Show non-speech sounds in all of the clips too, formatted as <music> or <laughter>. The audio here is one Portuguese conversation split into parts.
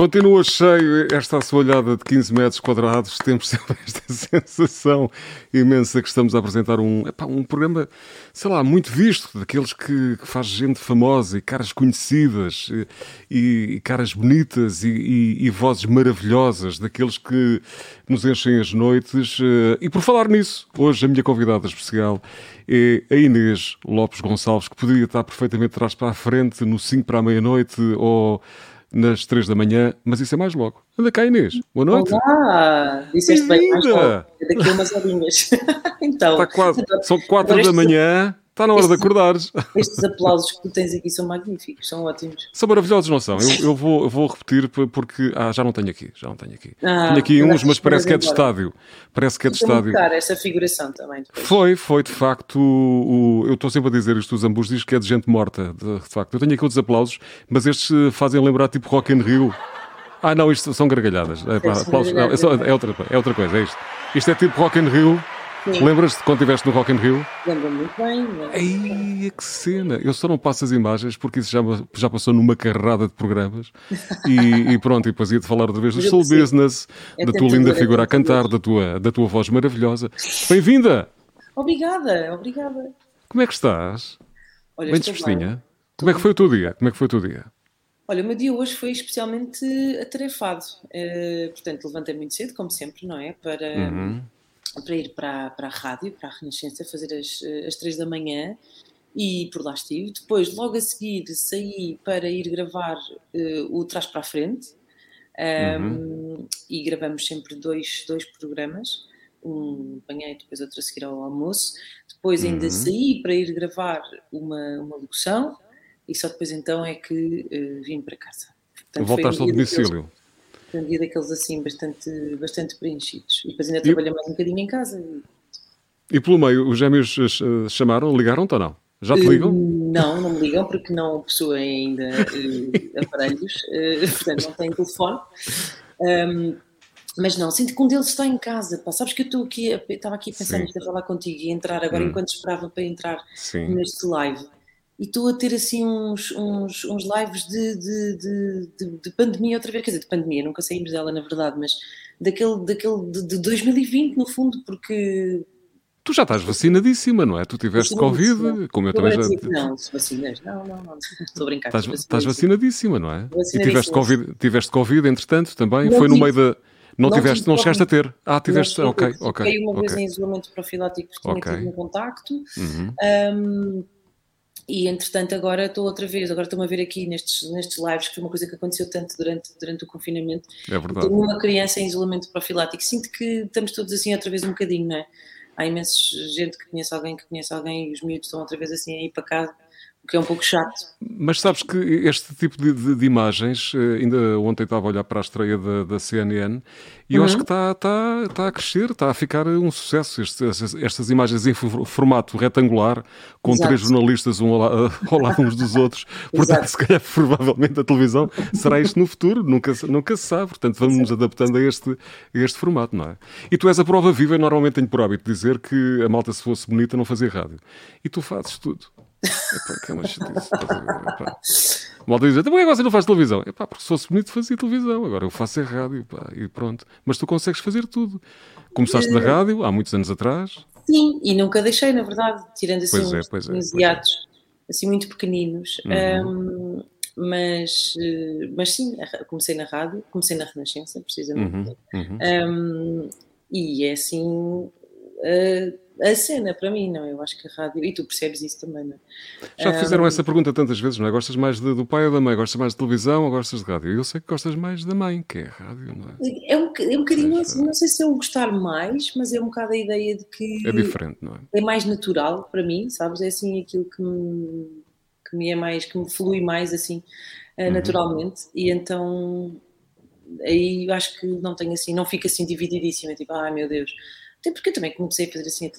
Continua cheio esta assoalhada de 15 metros quadrados. Temos sempre <laughs> esta sensação imensa que estamos a apresentar um, epá, um programa, sei lá, muito visto, daqueles que, que faz gente famosa e caras conhecidas e, e caras bonitas e, e, e, vozes maravilhosas, daqueles que nos enchem as noites. Eh, e por falar nisso, hoje a minha convidada especial é a Inês Lopes Gonçalves, que poderia estar perfeitamente atrás para a frente, no 5 para a meia-noite ou nas 3 da manhã, mas isso é mais logo. Anda cá, Inês. Boa noite. Olá! Disseste bem mais logo. Daqui a umas horinhas. <laughs> então, Está quase, são 4 da manhã. Está na hora de acordares. Estes aplausos que tu tens aqui são magníficos, são ótimos. São maravilhosos, não são? Eu, eu, vou, eu vou repetir porque. Ah, já não tenho aqui, já não tenho aqui. Ah, tenho aqui uns, mas parece que é de estádio. Parece que é de estádio. essa figuração também. Depois. Foi, foi de facto. O, eu estou sempre a dizer isto, os ambos diz que é de gente morta, de, de facto. Eu tenho aqui outros aplausos, mas estes fazem lembrar tipo Rock in Rio. Ah, não, isto são gargalhadas. É, pá, aplausos, não, é, só, é, outra, é outra coisa, é isto. Isto é tipo Rock in Rio Lembras-te quando estiveste no Rock in Rio? Lembro-me muito bem. Ai, que cena! Eu só não passo as imagens porque isso já, já passou numa carrada de programas e, e pronto, e depois ia-te falar outra vez do Soul Business, é da tua linda figura a cantar, da tua, da tua voz maravilhosa. Bem-vinda! Obrigada, obrigada. Como é que estás? Olha, bem dispostinha? Como é que foi o teu dia? Como é que foi o teu dia? Olha, o meu dia hoje foi especialmente atarefado. Uh, portanto, levantei muito cedo, como sempre, não é? Para... Uhum para ir para, para a rádio, para a Renascença, fazer as, as três da manhã e por lá estive. Depois, logo a seguir, saí para ir gravar uh, o Trás para a Frente um, uhum. e gravamos sempre dois, dois programas, um e depois outro a seguir ao almoço. Depois ainda uhum. saí para ir gravar uma, uma locução e só depois então é que uh, vim para casa. Portanto, Voltaste ao domicílio? Foi um dia daqueles assim bastante, bastante preenchidos. E depois ainda trabalhei mais um bocadinho em casa. E... e pelo meio, os gêmeos eh, chamaram, ligaram-te ou não? Já te ligam? Uh, não, não me ligam porque não possuem ainda uh, aparelhos, uh, <laughs> portanto não têm telefone. Um, mas não, sinto que um deles está em casa. Pá. Sabes que eu estou aqui, estava aqui a pensar nisto, a falar contigo e entrar agora hum. enquanto esperava para entrar Sim. neste live e estou a ter assim uns, uns, uns lives de, de, de, de, pandemia outra vez, quer dizer, de pandemia, nunca saímos dela na verdade, mas daquele, daquele de, de 2020 no fundo, porque... Tu já estás vacinadíssima, não é? Tu tiveste Covid, como eu, também já... Não, se vacinas, não, não, não, estou a brincar. Estás, estás vacinadíssima, não é? E tiveste Covid, tiveste Covid, entretanto, também, não foi no meio da... Não, não tiveste, não chegaste a ter. Ah, tiveste, não, ok, ok. Fiquei uma okay. vez em isolamento profilático, tinha okay. tido um contacto. Uhum. Um, e entretanto agora estou outra vez, agora estou-me a ver aqui nestes, nestes lives, que foi uma coisa que aconteceu tanto durante, durante o confinamento. É verdade. Tenho uma criança em isolamento profilático, sinto que estamos todos assim outra vez um bocadinho, não é? Há imensa gente que conhece alguém que conhece alguém e os miúdos estão outra vez assim a ir para casa o que é um pouco chato. Mas sabes que este tipo de, de, de imagens, eh, ainda ontem estava a olhar para a estreia da, da CNN e uhum. eu acho que está, está, está a crescer, está a ficar um sucesso. estas, estas imagens em formato retangular, com Exato. três jornalistas um ao, lado, <laughs> ao lado uns dos outros. Portanto, se calhar, provavelmente a televisão será isto no futuro, nunca, nunca se sabe. Portanto, vamos nos adaptando a este, a este formato, não é? E tu és a prova viva, eu normalmente tenho por hábito dizer que a malta, se fosse bonita, não fazia rádio. E tu fazes tudo. Epá, que é uma chatice. O malta diz, então por que você não faz televisão? Epá, porque se fosse bonito fazia televisão, agora eu faço é rádio, pá, e pronto. Mas tu consegues fazer tudo. Começaste na rádio há muitos anos atrás. Sim, e nunca deixei, na verdade, tirando assim pois é, pois é, uns é, assim muito pequeninos. Uhum. Um, mas, eh, mas sim, comecei na rádio, comecei na Renascença, precisamente. Uhum, uhum. Um, e é assim. Uh, a cena para mim, não? Eu acho que a rádio, e tu percebes isso também, não é? Já fizeram um, essa pergunta tantas vezes, não é? Gostas mais de, do pai ou da mãe? Gostas mais de televisão ou gostas de rádio? Eu sei que gostas mais da mãe, que é a rádio, não é? É um, é um bocadinho, não, não sei se eu gostar mais, mas é um bocado a ideia de que. É diferente, não é? É mais natural para mim, sabes? É assim aquilo que me, que me é mais, que me flui mais assim, eh, uhum. naturalmente, e então aí eu acho que não tenho assim, não fica assim divididíssima, tipo, ai meu Deus. Até porque eu também comecei a fazer assim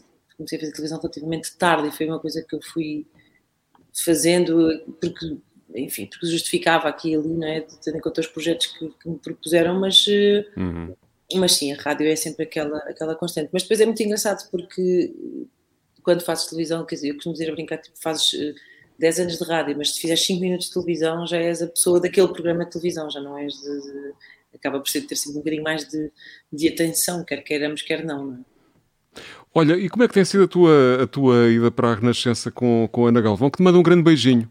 comecei a fazer televisão relativamente tarde e foi uma coisa que eu fui fazendo porque, enfim, porque justificava aqui e ali, não é? Tendo em conta os projetos que, que me propuseram, mas, eh, uhum. mas sim, a rádio é sempre aquela, aquela constante. Mas depois é muito engraçado porque quando fazes televisão, quer dizer, eu costumo dizer a brincar, tipo, fazes 10 anos de rádio, mas se fizeres 5 minutos de televisão, já és a pessoa daquele programa de televisão, já não és de. de acaba por ser ter sempre um bocadinho mais de, de atenção, quer queiramos, quer não, não é? Olha, e como é que tem sido a tua, a tua ida para a Renascença com, com a Ana Galvão, que te manda um grande beijinho?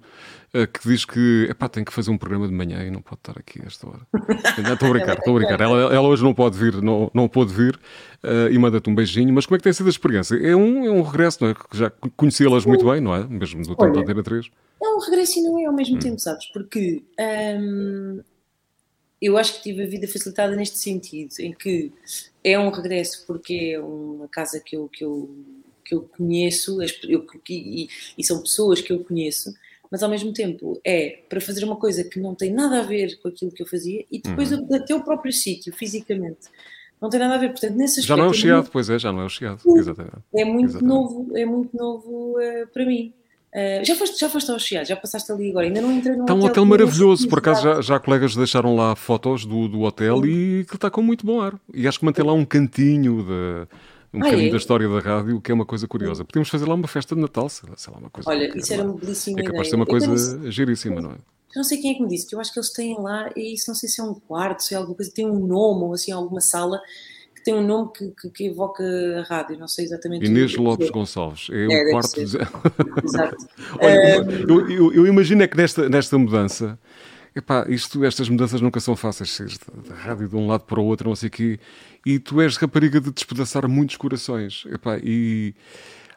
Eh, que diz que epá, tem que fazer um programa de manhã e não pode estar aqui a esta hora. <laughs> Estou a brincar, estou a brincar. Ela, ela, hoje não pode vir, não, não pôde vir uh, e manda-te um beijinho. Mas como é que tem sido a experiência? É um, é um regresso, não é? Já conhecia-las muito bem, não é? Mesmo do tempo da Antena 3. É um regresso e não é ao mesmo hum. tempo, sabes? Porque hum, eu acho que tive a vida facilitada neste sentido, em que é um regresso porque é uma casa que eu, que eu, que eu conheço eu, e, e são pessoas que eu conheço mas ao mesmo tempo é para fazer uma coisa que não tem nada a ver com aquilo que eu fazia e depois uhum. até o próprio sítio, fisicamente. Não tem nada a ver, portanto, nesse aspecto, Já não é o Chiado, é pois é, já não é o Chiado. Exatamente. É muito Exatamente. novo, é muito novo uh, para mim. Uh, já, foste, já foste ao Chiado, já passaste ali agora, ainda não entrei no Está um hotel, maravilhoso, por acaso já, já colegas deixaram lá fotos do, do hotel e que está com muito bom ar. E acho que mantém lá um cantinho de um ah, bocadinho é? da história da rádio, que é uma coisa curiosa. Podíamos fazer lá uma festa de Natal, sei lá, uma coisa. Olha, isso era uma belíssima É capaz de ser uma coisa giríssima, não é? Eu não sei quem é que me disse, que eu acho que eles têm lá, e isso não sei se é um quarto, se é alguma coisa, tem um nome, ou assim, alguma sala que tem um nome que, que, que evoca a rádio, não sei exatamente. Inês Lopes é. Gonçalves, é, é o quarto. De... Exato. <laughs> Olha, um... eu, eu, eu, imagino é que nesta, nesta mudança epá, isto, estas mudanças nunca são fáceis, seres da rádio de um lado para o outro, não sei o quê, e tu és rapariga de despedaçar muitos corações, epá, e...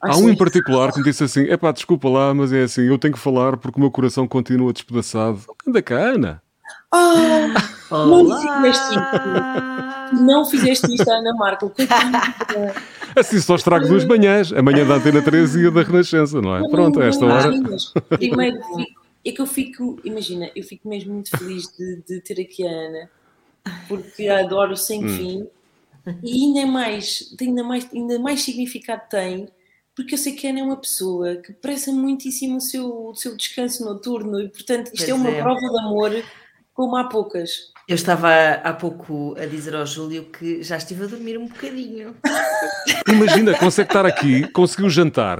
Há um em particular que me disse assim: é pá, desculpa lá, mas é assim, eu tenho que falar porque o meu coração continua despedaçado. Anda cá, Ana. Oh, não fizeste isto. Não fizeste isto, Ana Marco. Assim só estrago duas manhãs, a manhã da Antena 13 e a da Renascença, não é? Pronto, a esta hora. Primeiro fico é que eu fico, imagina, eu fico mesmo muito feliz de, de ter aqui a Ana, porque a adoro sem hum. fim e ainda mais, ainda mais, ainda mais significado tem, porque eu sei que a Ana é uma pessoa que preza muitíssimo o seu, o seu descanso noturno e, portanto, isto pois é uma é. prova de amor como há poucas. Eu estava há pouco a dizer ao Júlio que já estive a dormir um bocadinho. Imagina, consegue estar aqui, conseguiu jantar,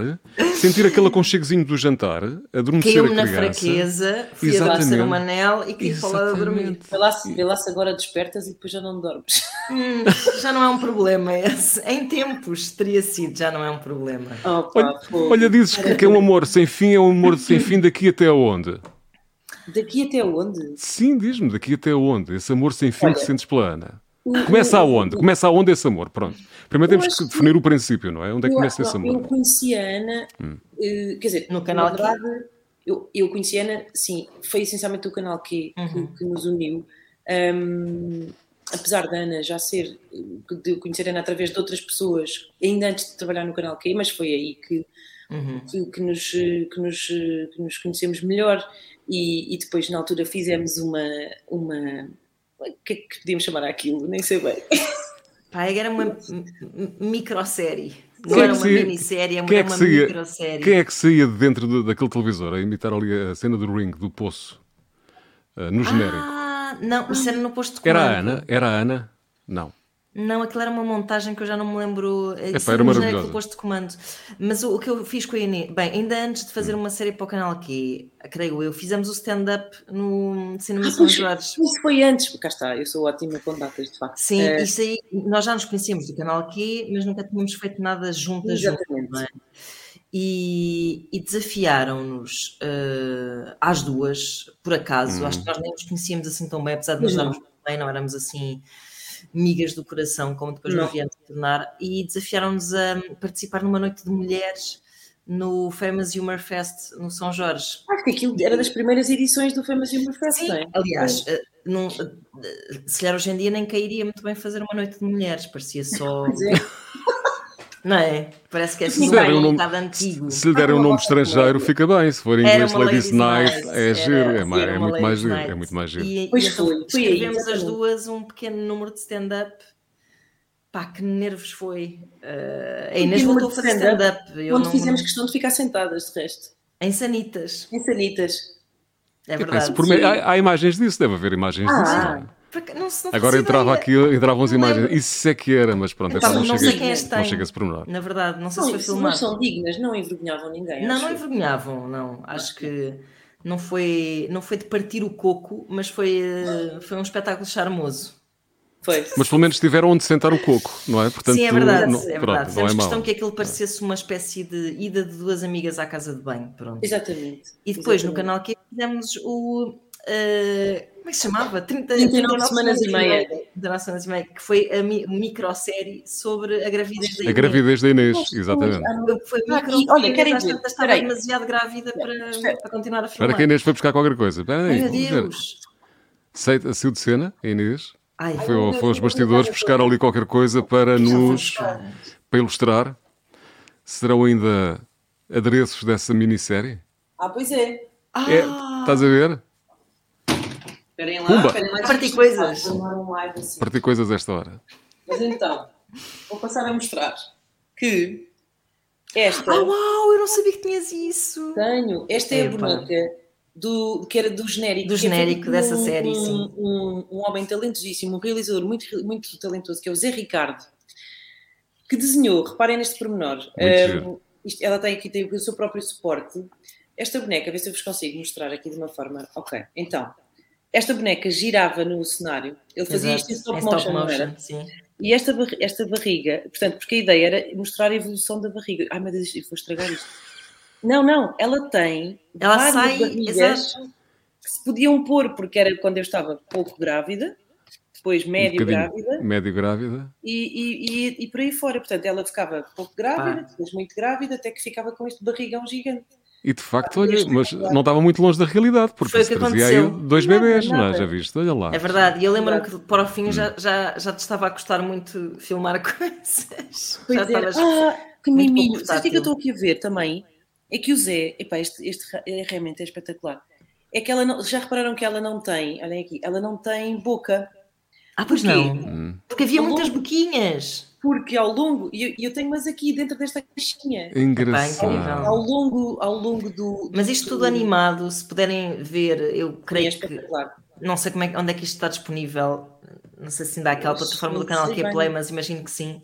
sentir aquele aconchegozinho do jantar, adormecer Caiu-me na fraqueza, fui Exatamente. a ser um anel e queria falar a dormir. Vê lá, vê lá se agora despertas e depois já não dormes. Hum, já não é um problema esse. Em tempos teria sido, já não é um problema. Pá, olha, olha, dizes que, que é um amor sem fim, é um amor sem fim daqui até onde? Daqui até onde? Sim, diz-me, daqui até onde? Esse amor sem fim Olha, que sentes pela Ana. Começa aonde? Começa aonde esse amor? Pronto. Primeiro temos que definir que... o princípio, não é? Onde é que começa esse amor? Eu conheci a Ana, hum. uh, quer dizer, no canal na verdade, eu, eu conheci a Ana, sim, foi essencialmente o canal que, uhum. que, que, nos uniu. Um, apesar da Ana já ser, de conhecer a Ana através de outras pessoas, ainda antes de trabalhar no canal Q, mas foi aí que, uhum. que, que, nos, que, nos, que nos conhecemos melhor e, e, depois na altura fizemos uma, uma o que é que podíamos chamar aquilo? Nem sei bem. Pá, era uma microsérie. Não era uma minissérie, era é uma microsérie. Quem é que saía de dentro de, daquele televisor a imitar ali a cena do ring, do poço, uh, no genérico? Ah, não, isso era no posto de comando. Era a Ana? Era a Ana? Não. Não, aquilo era uma montagem que eu já não me lembro. É, Epá, era maravilhoso. posto de comando. Mas o, o, que eu fiz com a Inês, bem, ainda antes de fazer uma série para o canal aqui, creio eu, fizemos o stand-up no Cinema ah, São Jorge. Isso foi antes, cá está, eu sou ótima com datas, de facto. Sim, é... isso aí, nós já nos conhecemos do canal aqui, mas nunca tínhamos feito nada juntas. Exatamente. Juntas, é? E, e desafiaram-nos uh, às duas, por acaso. Hum. Acho que nós nem nos conhecíamos assim tão bem, apesar de nos darmos bem, não éramos assim migas do coração, como depois nos viemos a tornar, e desafiaram-nos a participar numa noite de mulheres no Famous Humor Fest no São Jorge. Acho que aquilo era das primeiras edições do Famous Humor Fest, Sim, é? aliás, eh, num, eh, se calhar hoje em dia nem cairia muito bem fazer uma noite de mulheres, parecia só. <laughs> Não é? Parece que é assim um, um bocado antigo. Se lhe derem um nome estrangeiro, fica bem. Se for em inglês, Ladies Night, é giro, é, é, muito mais giro, é muito mais giro. E, pois foi, escrevemos as duas um pequeno número de stand-up. Pá, que nervos foi. Uh, a Inês voltou a fazer stand-up. Stand Onde fizemos questão de ficar sentadas, de resto. Em Sanitas. Em Sanitas. É verdade. Por, há, há, imagens disso, deve haver imagens ah, disso. Não, não Agora entrava aqui, entravam as imagens. Isso é que era, mas pronto, então, não, não chega, sei quem é este não chega a se pormenor. Na verdade, não sei não, se foi filmado. são dignas, não envergonhavam ninguém. Não, não envergonhavam, não. Acho que não foi, não foi de partir o coco, mas foi, eh, foi um espetáculo charmoso. Foi. Mas pelo menos tiveram onde sentar o coco, não é? Portanto, Sim, é verdade. Não, é pronto, verdade. Fizemos é questão que aquilo parecesse uma espécie de ida de duas amigas à casa de banho. Pronto. Exatamente. E depois Exatamente. no canal que fizemos o. Uh, como é que se chamava? 30, 39, 39 semanas e meia. 39 semanas e meia, que foi a mi microsérie sobre a gravidez da Inês. A gravidez da Inês, exatamente. Foi a microsérie, olha, querem ver? Estava demasiado grávida para, para continuar a filmar. Espera que a Inês foi buscar qualquer coisa. Espera aí, Meu Deus. Saiu de cena, a Inês? Ai, foi, foi aos bastidores buscar ali qualquer coisa para nos para ilustrar. Serão ainda adereços dessa minissérie? Ah, pois é. Ah. é estás a ver? Esperem lá, Pumba. esperem lá. Partir coisas. Um assim. Partir coisas esta hora. Mas então, vou passar a mostrar que esta. Ah, uau, eu não sabia que tinhas isso. Tenho. Esta é, é a boneca do, que era do genérico. Do genérico dessa um, série, um, sim. Um, um, homem talentosíssimo, um realizador muito, muito talentoso, que é o Zé Ricardo, que desenhou, reparem neste pormenor, um, isto, ela tem aqui tem o seu próprio suporte. Esta boneca, a ver se eu vos consigo mostrar aqui de uma forma. Ok, então, esta boneca girava no cenário, ele fazia Exato. isto em stop, em motion, stop motion, era? Sim. E esta, esta barriga, portanto, porque a ideia era mostrar a evolução da barriga. Ai meu Deus, eu vou estragar isto. Não, não, ela tem ela sai, barrigas exato. que se podiam pôr, porque era quando eu estava pouco grávida, depois médio um grávida. Médio grávida. E, e, e, e, por aí fora. Portanto, ela ficava pouco grávida, depois muito grávida, até que ficava com este barrigão gigante. E de facto, olha, mas não estava muito longe da realidade, porque Foi se que trazia aí dois bebês, nada. não é? Já viste? Olha lá. É verdade, e eu lembro-me que para o fim já, já, já te estava a custar muito filmar <laughs> coisas. Pois já é. estavas Ah, que miminho. Sabe o que é que eu estou aqui a ver também? É que o Zé, epá, este, este é, realmente é espetacular. É que ela não, já repararam que ela não tem, olhem aqui, ela não tem boca. Ah, pois Porquê? não. Hum. Porque havia Ao muitas longo- boquinhas. Porque ao longo, e eu, eu tenho mais aqui dentro desta caixinha. Engraçado. incrível. Ao longo, ao longo do. Mas isto tudo do- animado, se puderem ver, eu é creio que. espetacular. Não sei como é, que- onde é que isto está disponível. Não sei se ainda há aquela plataforma do canal que é. Play, mas imagino que sim.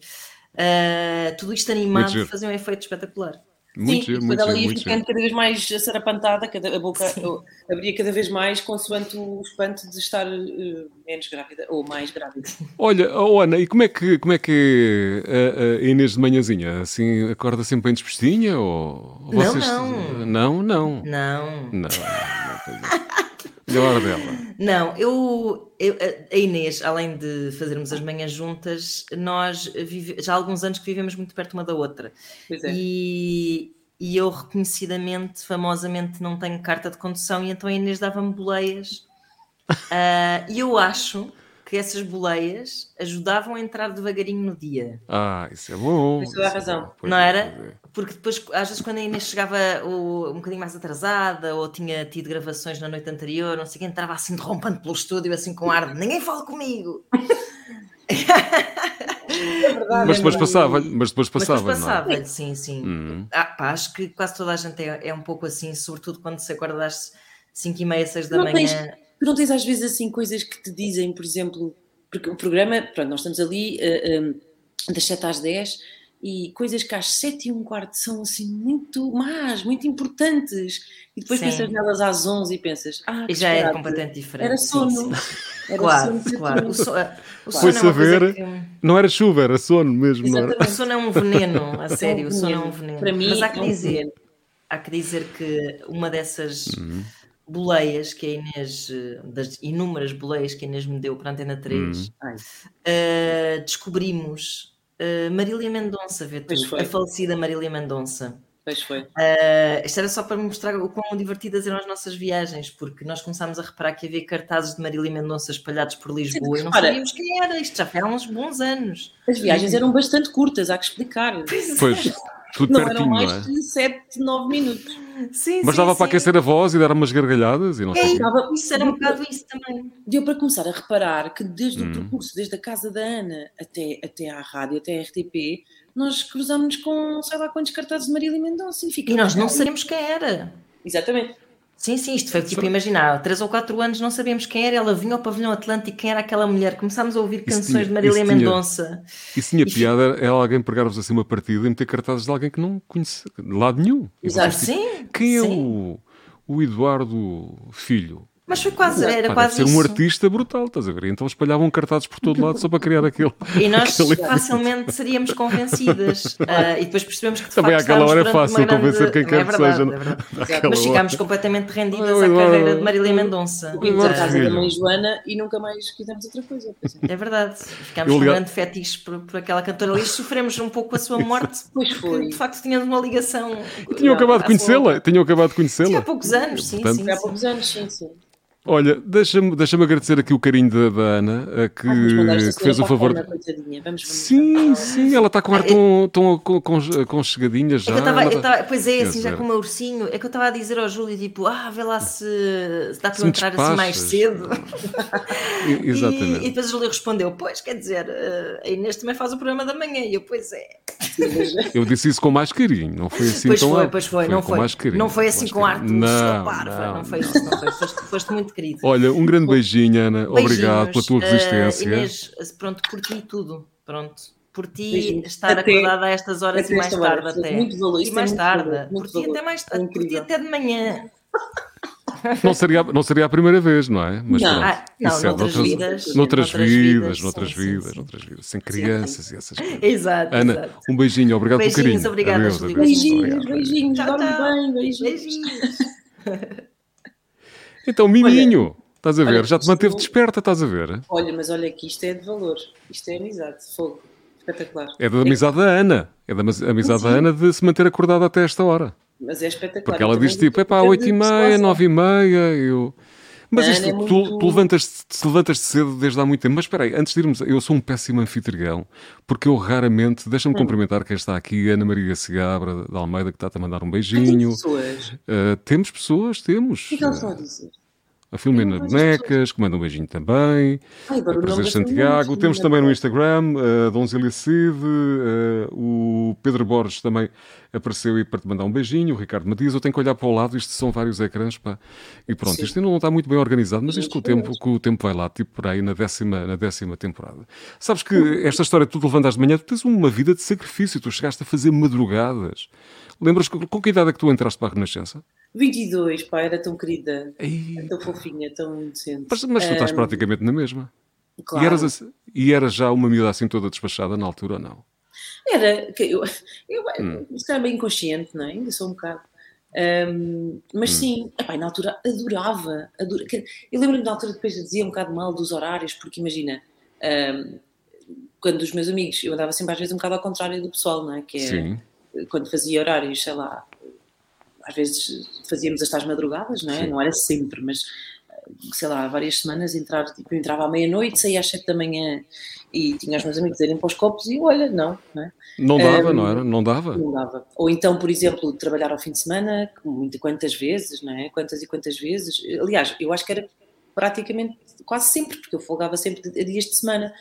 Ah, tudo isto animado fazia um efeito espetacular. Muito Sim, giro, muito ela giro, ia muito ficando giro. cada vez mais sarapantada, cada, a boca abria cada vez mais, consoante o espanto de estar eh, menos grávida ou mais grávida. Olha, oh Ana, e como é que, como é que a, a Inês de manhãzinha? Assim, acorda sempre bem dispostinha? Ou Não, vocês... não. Não, não. Não. Não, não, <laughs> não. A hora dela? Não, eu, eu- a Inês, além de fazermos as manhãs juntas, nós vive- já há alguns anos que vivemos muito perto uma da outra. Pois é. E, e eu reconhecidamente, famosamente, não tenho carta de condução e então a Inês dava-me boleias. <laughs> Ah, E eu acho que essas boleias ajudavam a entrar devagarinho no dia. Ah, isso é bom. A isso é razão. bom. Não é, era? É. Porque depois, às vezes, quando a Inês chegava o- um bocadinho mais atrasada ou tinha tido gravações na noite anterior, não sei o que, entrava assim derrompante pelo estúdio, assim com ar de ninguém fala comigo. <laughs> É verdade. Mas depois passava, mas depois Mas passava, depois não é? passava, sim, sim. Hum. Ah, pá, acho que quase toda a gente é, é um pouco assim, sobretudo quando se acorda às 5 e meia, 6 da Não manhã. tens- Tu não tens às vezes assim coisas que te dizem, por exemplo, porque o programa, pronto, nós estamos ali eh, eh, das 7 às 10 e coisas que às 7 e um quarto são assim muito más, muito importantes. E depois Sim. pensas nelas às 11 e pensas, ah, que E já é disparate. completamente diferente. Era sim, sono. sim. Era Claro, sono claro. O, so, o Foi sono é uma coisa saber. que- Não era chuva, era sono mesmo, não era? O sono é um veneno, a sério, o sono é um veneno. Para mim, Mas há que é um dizer, há que dizer que uma dessas boleias que a Inês, das inúmeras boleias que a Inês me deu para a Antena 3, Ai, eh, descobrimos eh, Marília Mendonça, vê tu, a falecida Marília Mendonça. pois foi. Eh, isto era só para mostrar o quão divertidas eram as nossas viagens, porque nós começámos a reparar que havia cartazes de Marília Mendonça espalhados por Lisboa e não repara. sabíamos quem era. Isto já foi há uns bons anos. As viagens eram bastante curtas, há que explicar. Pois, <laughs> tudo Não eram pertinho, mais não é? de 7, 9 minutos. Sim, Mas sim, dava para sim. aquecer a voz e dar umas gargalhadas e não sei. o quê. Dava- Isso era um bocado isso também. Deu para começar a reparar que desde Hum. o percurso, desde a casa da Ana até, até à rádio, até à RTP, nós cruzámos com sei lá quantos cartazes de Marília Mendonça e E nós não sabemos quem era. Exatamente. Sim, sim, isto foi tipo, imaginar, três ou quatro anos não sabíamos quem era, ela vinha ao pavilhão Atlântico, quem era aquela mulher, começámos a ouvir canções tinha, de Marília Mendonça. Isso tinha piada, era alguém pegar-vos assim uma partida e meter cartazes de alguém que não conhecia, de lado nenhum. Exato, tipo, sim. Quem é o, o Eduardo Filho? Mas foi quase, era Pá, quase ser isso. um artista brutal, estás a ver? Então espalhavam cartazes por todo lado só para criar aquele. E nós facilmente seríamos convencidas. Uh, <laughs> e depois percebemos que de Também facto, àquela hora é fácil grande... convencer quem quer é verdade, que seja. É Mas ficámos completamente rendidas à carreira de Marília Mendonça. Vimos a casa da mãe Joana e nunca mais quisemos outra coisa. É verdade. Ficámos com um grande fetiche por, por, aquela cantora ali. Sofremos um pouco a sua <laughs> morte. Pois foi. De facto, tínhamos uma ligação. Tinham acabado de conhecê-la. Tinham acabado de conhecê-la. Há poucos anos, sim, sim. Há poucos anos, sim, sim. Olha, deixa-me deixa agradecer aqui o carinho da, da Ana, que, ah, que fez o favor. Ana, vamos, sim, sim, ela está com ar tão, tão com, com, com chegadinha já. É tava, tá... tava, pois é, assim, já com o meu ursinho. É que eu estava a dizer ao Júlio, tipo, ah, vê lá se, se dá para entrar assim mais cedo. <laughs> <laughs> Exatamente. E, e, depois o Júlio respondeu, pois, quer dizer, a Inês também faz o programa da manhã. E eu, pois é. <laughs> Eu disse isso com mais carinho, não foi assim pois tão foi, Pois foi, foi não foi. Não foi assim com ar não, não, não foi isso, não foi. Foste, foste muito querido. Olha, um grande beijinho, Ana. Beijinhos. Obrigado pela tua uh, resistência. Inês, pronto, por ti tudo. Pronto. Por ti Beijinho. estar até, acordada a estas horas e mais tarde hora. até. Muito valor, e mais tarde. Valor, por ti até mais tarde. Por ti até de manhã. Não seria, não seria a primeira vez, não é? Mas não, ah, não é, noutras, vidas, noutras vidas, noutras vidas, noutras vidas, sem crianças sim. e essas coisas. Exato. Ana, exato. um beijinho, obrigado beijinhos, pelo carinho. Obrigada, adeus, adeus. Beijinhos, beijinhos, tchau, bem, beijinhos. beijinhos. <laughs> Então, Miminho. Estás a ver? Olha, Já te manteve desperta, estás a ver? Olha, mas olha que isto é de valor. Isto é amizade, fogo. Espetacular. É da amizade é. da Ana. É da amizade Sim. da Ana de se manter acordada até esta hora. Mas é espetacular. Porque ela diz tipo, é pá, 8 e meia, 9 e meia, eu... Mas isto, é muito... tu, tu levantas-te levantas cedo desde há muito tempo. Mas espera aí, antes de irmos, eu sou um péssimo anfitrião, porque eu raramente, deixa-me hum. cumprimentar quem está aqui, Ana Maria Segabra, da Almeida, que está-te a mandar um beijinho. pessoas? Uh, temos pessoas, temos. O que é que eles estão a dizer? A Filomena Bonecas, que manda um beijinho também, Ai, a Prazer Santiago, temos também no Instagram a uh, Donzília Cid, uh, o Pedro Borges também apareceu e para te mandar um beijinho, o Ricardo Matias, eu tenho que olhar para o lado, isto são vários ecrãs, pá, e pronto, Sim. isto ainda não está muito bem organizado, mas isto com o tempo, com o tempo vai lá, tipo por aí na décima, na décima temporada. Sabes que esta história de tu levantas de manhã, tu tens uma vida de sacrifício, tu chegaste a fazer madrugadas, Lembras com que idade é que tu entraste para a Renascença? 22, pá, era tão querida, tão fofinha, tão decente. Mas, mas tu estás um, praticamente na mesma. Claro. E eras, assim, e eras já uma miúda assim toda despachada na altura ou não? Era, eu, eu hum. estava bem inconsciente, não é? Ainda sou um bocado. Um, mas hum. sim, epá, na altura adorava, adorava. Eu lembro-me na altura depois dizia um bocado mal dos horários, porque imagina, um, quando os meus amigos, eu andava sempre às vezes um bocado ao contrário do pessoal, não é? Que é, sim quando fazia horários, sei lá, às vezes fazíamos as tais madrugadas, não é? Sim. Não era sempre, mas sei lá, várias semanas entrar, tipo, eu entrava à meia-noite, saía às sete da manhã e tinha os meus amigos irem para os copos e olha, não, não é? Não dava, um, não era? Não dava? Não dava. Ou então, por exemplo, trabalhar ao fim de semana, quantas vezes, não é? Quantas e quantas vezes. Aliás, eu acho que era praticamente quase sempre, porque eu folgava sempre a dias de semana.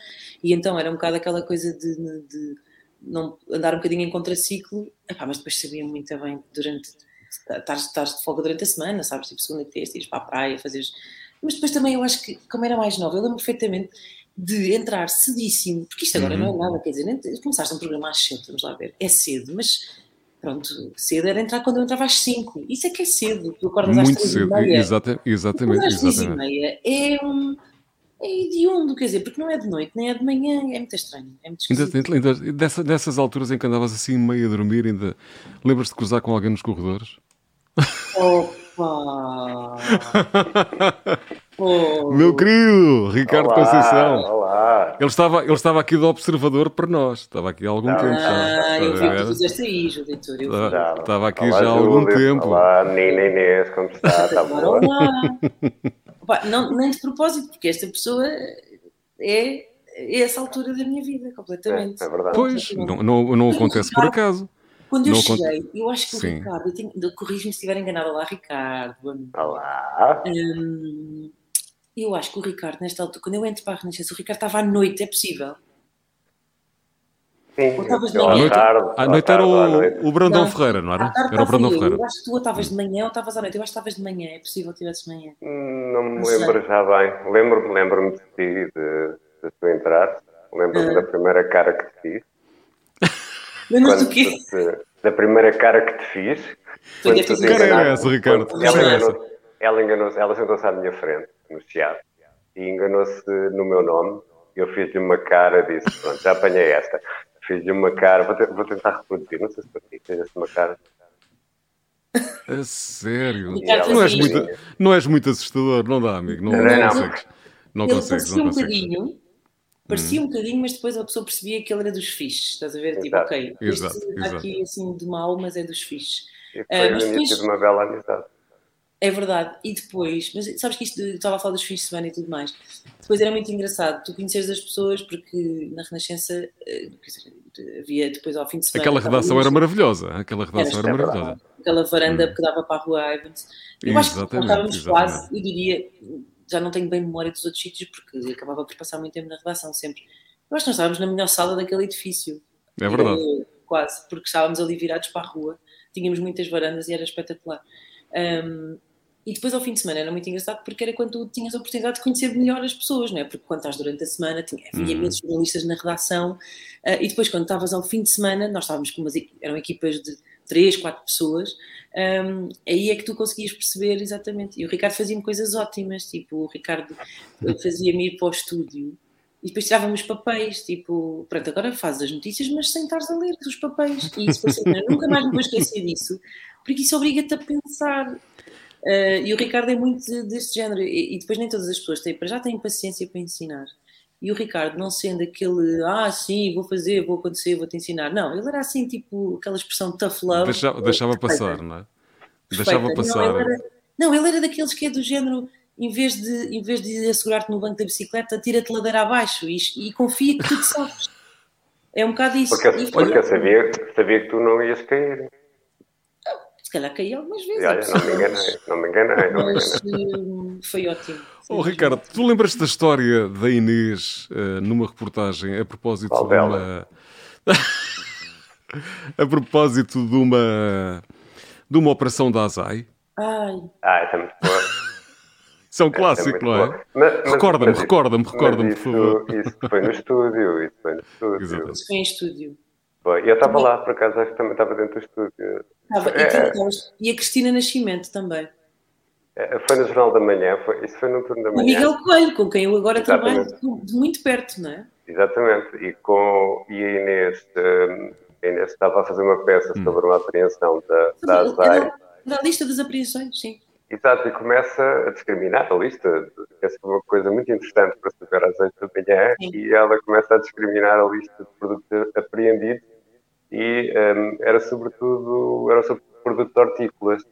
E então era um bocado aquela coisa de, de não andar um bocadinho em contraciclo, epá, mas depois sabia muito bem durante estás, de folga durante a semana, sabes, tipo segunda e terça, ires para a praia, fazeres. Mas depois também eu acho que, como era mais nova, eu lembro perfeitamente de entrar cedíssimo, porque isto agora uhum. não é nada, quer dizer, começaste um programa às 7, vamos lá ver, é cedo, mas pronto, cedo era entrar quando eu entrava às 5, isso é que é cedo, tu acordas às Muito cedo, exatamente, exatamente. Às 6 e meia é um é hediondo, quer dizer, porque não é de noite, nem é de manhã, é muito estranho. É muito ainda, ainda, dessa, dessas alturas em que andavas assim meio a dormir, ainda lembras-te de cruzar com alguém nos corredores? Opa! Oh. <laughs> Meu querido Ricardo olá, Conceição. Olá. Ele estava, ele estava aqui de observador para nós. Estava aqui há algum tempo. Ah, eu vi que tu fizeste aí, Judito. Estava, estava aqui olá, já há algum tempo. Olá, Nina Inês, como está? <laughs> Está boa? <laughs> Opa, não, nem de propósito, porque esta pessoa é, é essa altura da minha vida, completamente. É, é verdade. Pois, não, não, não acontece por acaso. Quando eu não cheguei, eu acho que o Sim. Ricardo, corrijo-me se estiver enganado, olá Ricardo. Olá. Hum, eu acho que o Ricardo, nesta altura, quando eu entro para a Renascença, o Ricardo estava à noite, é possível? Sim, Ou estavas de ou à manhã? tarde, À noite era o, noite. o Brandão Não, Ferreira, não era? tarde Era o Brandão eu. Ferreira. Eu acho que tu estavas de manhã ou estavas à noite. Eu acho que estavas de manhã. É possível que estivesse de manhã. Hum, Não me Não sei. lembro já bem. Lembro-me lembro de ti, de, de tu entrar. Lembro-me Ah. da primeira cara que te fiz. Lembras do Quando quê? te- da primeira cara que te fiz. Foi Quando deve ter tu Que cara era enganaste- essa, Ricardo? quando Ela enganou-se, ela, enganou ela sentou-se à minha frente, no chiado, e enganou-se no meu nome. Eu fiz-lhe uma cara, disse: Pronto, já apanhei esta. Fiz-lhe uma cara, vou, te- vou tentar reproduzir, não sei se para ti, fez uma cara. A sério? Não és, muito, não és muito assustador, não dá, amigo. Não, Não, não não. consegues. Não consegues, não um consegues. Parecia um bocadinho, mas depois a pessoa percebia que ele era dos fixes, estás a ver? Tipo, Exato. ok, Exato, este exato. aqui assim de mal, mas é dos fixes. E Ah, foi mas o início depois- de uma bela amizade. É verdade. E depois, mas sabes que isto, estava a falar dos fins de semana e tudo mais. Depois era muito engraçado tu conheceres as pessoas, porque na Renascença eh, dizer, havia depois ao fim de semana. Aquela redação era maravilhosa. Aquela redação era Era maravilhosa. aquela varanda que dava para a rua Evans. Eu acho que Exatamente, nós estávamos exatamente. quase, eu diria, já não tenho bem memória dos outros sítios, porque acabava por passar muito tempo na redação sempre. Que nós estávamos na melhor sala daquele edifício. É verdade. Eh, Quase, porque estávamos ali virados para a rua, tínhamos muitas varandas e era espetacular. Um, e depois ao fim de semana era muito engraçado porque era quando tu tinhas a oportunidade de conhecer melhor as pessoas, não é? Porque quando estás durante a semana, tinha, havia Uhum. imensos jornalistas na redação, ah, e depois quando estavas ao fim de semana, nós estávamos com umas, eram equipas de três, quatro pessoas, um, aí é que tu conseguias perceber exatamente. E o Ricardo fazia-me coisas ótimas, tipo, o Ricardo fazia-me ir para o estúdio e depois tirávamos papéis, tipo, pronto, agora fazes as notícias, mas sem estares a ler os papéis. E isso parecia, eu nunca mais me vou esquecer disso, porque isso obriga-te a pensar. Uh, e o Ricardo é muito de- deste género, e, e depois nem todas as pessoas têm, para já têm paciência para ensinar. E o Ricardo, não sendo aquele, ah, sim, vou fazer, vou acontecer, vou te ensinar. Não, ele era assim, tipo, aquela expressão tough love. Deixava, deixava passar, não é? Perfeita. Deixava Não, passar. ele era, não, ele era daqueles que é do género, em vez de, em vez de assegurar-te no banco da bicicleta, tira-te ladeira abaixo e, e confia que tu te sabes. É um bocado isso. Porque, eu- E porque eu sabia, sabia que tu não ias cair. se calhar caí algumas vezes. Olha, não me enganei, não me enganei, não me Mas enganei. hum, foi ótimo. Oh, Ricardo, tu lembras da história da Inês eh, numa reportagem a propósito Qual de uma. <laughs> a propósito de uma. de uma operação da ASAI? Ai, Ah, essa é muito boa. Isso é um é clássico, muito não é? Recorda-me, recorda-me, recorda-me, por isso- favor. Isso foi no estúdio, isso foi no estúdio. Exatamente. isso foi em estúdio. Foi. Eu estava lá, por acaso, acho que também estava dentro do estúdio. Estava, É. estavas- e a Cristina Nascimento também. É, Foi no Jornal da Manhã, foi, isso foi no turno da O manhã. Miguel Coelho, com quem eu agora Exatamente. trabalho de muito perto, não é? Exatamente. E, com, e a Inês, hum, a Inês estava a fazer uma peça Hum. sobre uma apreensão da, da ASAI. era a lista das apreensões, sim. Exato, e começa a discriminar a lista. Essa foi uma coisa muito interessante para saber às 8 da manhã. Sim. E ela começa a discriminar a lista de produtos apreendidos e hum, era sobretudo era sobre produtos hortícolas.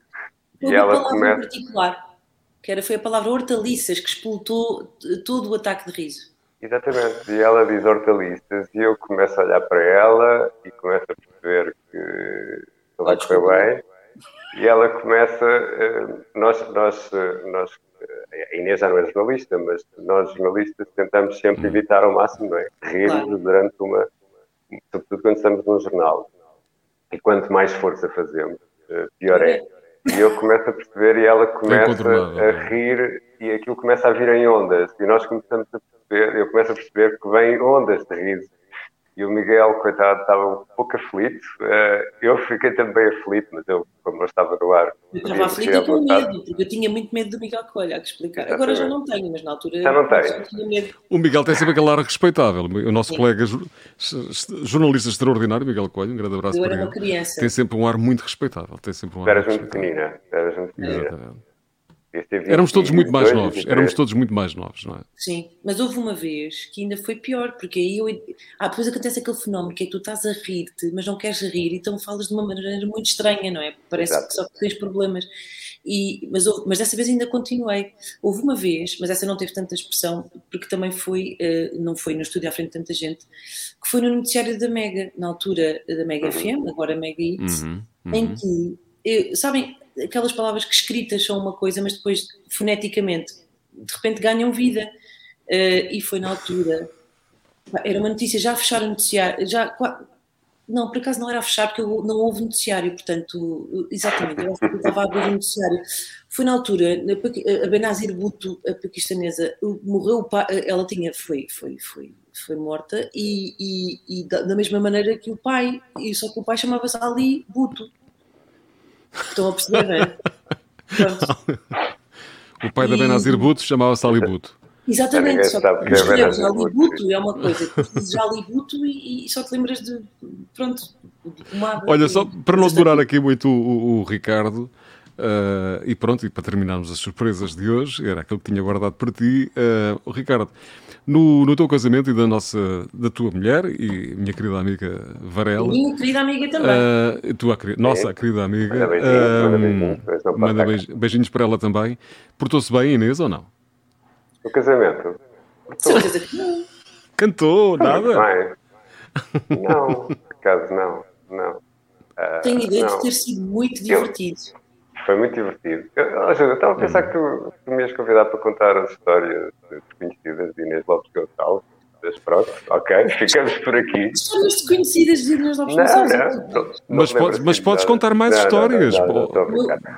E Houve uma ela começa. particular, que era, foi a palavra hortaliças, que explotou eh, todo o ataque de riso. Exatamente, e ela diz hortaliças e eu começo a olhar para ela e começo a perceber que tudo vai correr bem. E ela começa, eh, nós, nós, eh, nós, eh, a Inês já não é jornalista, mas nós jornalistas tentamos sempre evitar ao máximo, não é? Rir-nos Claro. durante uma, sobretudo quando estamos num jornal. E quanto mais força fazemos, pior é. E eu começo a perceber e ela começa a é? rir e aquilo começa a vir em ondas. E nós começamos a perceber, eu começo a perceber que vem ondas de riso. E o Miguel, coitado, estava um pouco aflito. Eh, eu fiquei também aflito, mas eu, como não estava no ar, Eu estava aflita rir à com medo, porque eu tinha muito medo do Miguel Coelho, há que explicar. Agora já não tenho, mas na altura Já não medo. O Miguel tem sempre aquele ar respeitável. O nosso Sim. colega jornalista extraordinário, Miguel Coelho, um grande abraço Eu para era uma ele. criança. Tem sempre um ar muito respeitável. Tem sempre um ar eras muito pequenina. Eras muito pequenina. Exatamente. Ter Éramos todos muito mais 22, novos. 23. Éramos todos muito mais novos, não é? Sim, mas houve uma vez que ainda foi pior, porque aí eu. Ah, depois acontece aquele fenómeno que é que tu estás a rir-te, mas não queres rir, então falas de uma maneira muito estranha, não é? Parece Exato. que só tens problemas. E, mas, houve- mas dessa vez ainda continuei. Houve uma vez, mas essa não teve tanta expressão, porque também foi, eh, não foi no estúdio à frente de tanta gente, que foi no noticiário da Mega, na altura da Mega FM, agora Mega Hits, Uhum, em uhum. que, eh, sabem, aquelas palavras que escritas são uma coisa, mas depois foneticamente de repente ganham vida. Eh, e foi na altura, era uma notícia, já fecharam o noticiário, já Não, por acaso não era a fechar, porque não houve noticiário, portanto, exatamente, eu estava a abrir o noticiário. Foi na altura, a Benazir Bhutto, a paquistanesa, morreu, ela tinha, foi, foi, foi, foi morta, e, e, e da, mesma maneira que o pai, só que o pai chamava-se Ali Bhutto. Estão a perceber, né? <laughs> o pai da Benazir Bhutto chamava-se Ali Bhutto. Exatamente, só que escreves Alibuto é uma coisa, dizes Alibuto e, e só te lembras de, pronto, pomada. Olha, só para não demorar aqui muito o, o, o Ricardo, uh, e pronto, e para terminarmos as surpresas de hoje, era aquilo que tinha guardado para ti, uh, o Ricardo, no, no teu casamento e da nossa, da tua mulher e minha querida amiga Varela. Minha querida amiga também. Uh, tua, nossa querida amiga. Manda beijinhos, uh, manda beijinhos, beijinhos para ela também. Portou-se bem, Inês, ou não? No casamento. Não. Cantou, nada? Não, por acaso não, não. Uh, Tenho ideia não. de ter sido muito divertido. Eu, foi muito divertido. Eu, eu estava a pensar que tu, tu me ias convidar para contar as histórias desconhecidas de Inês Lopes Gonçalves pronto, ok, ficamos por aqui. Histórias desconhecidas de Inês Lopes Gonçalves. Mas, podes, mas podes contar mais não, histórias. Não,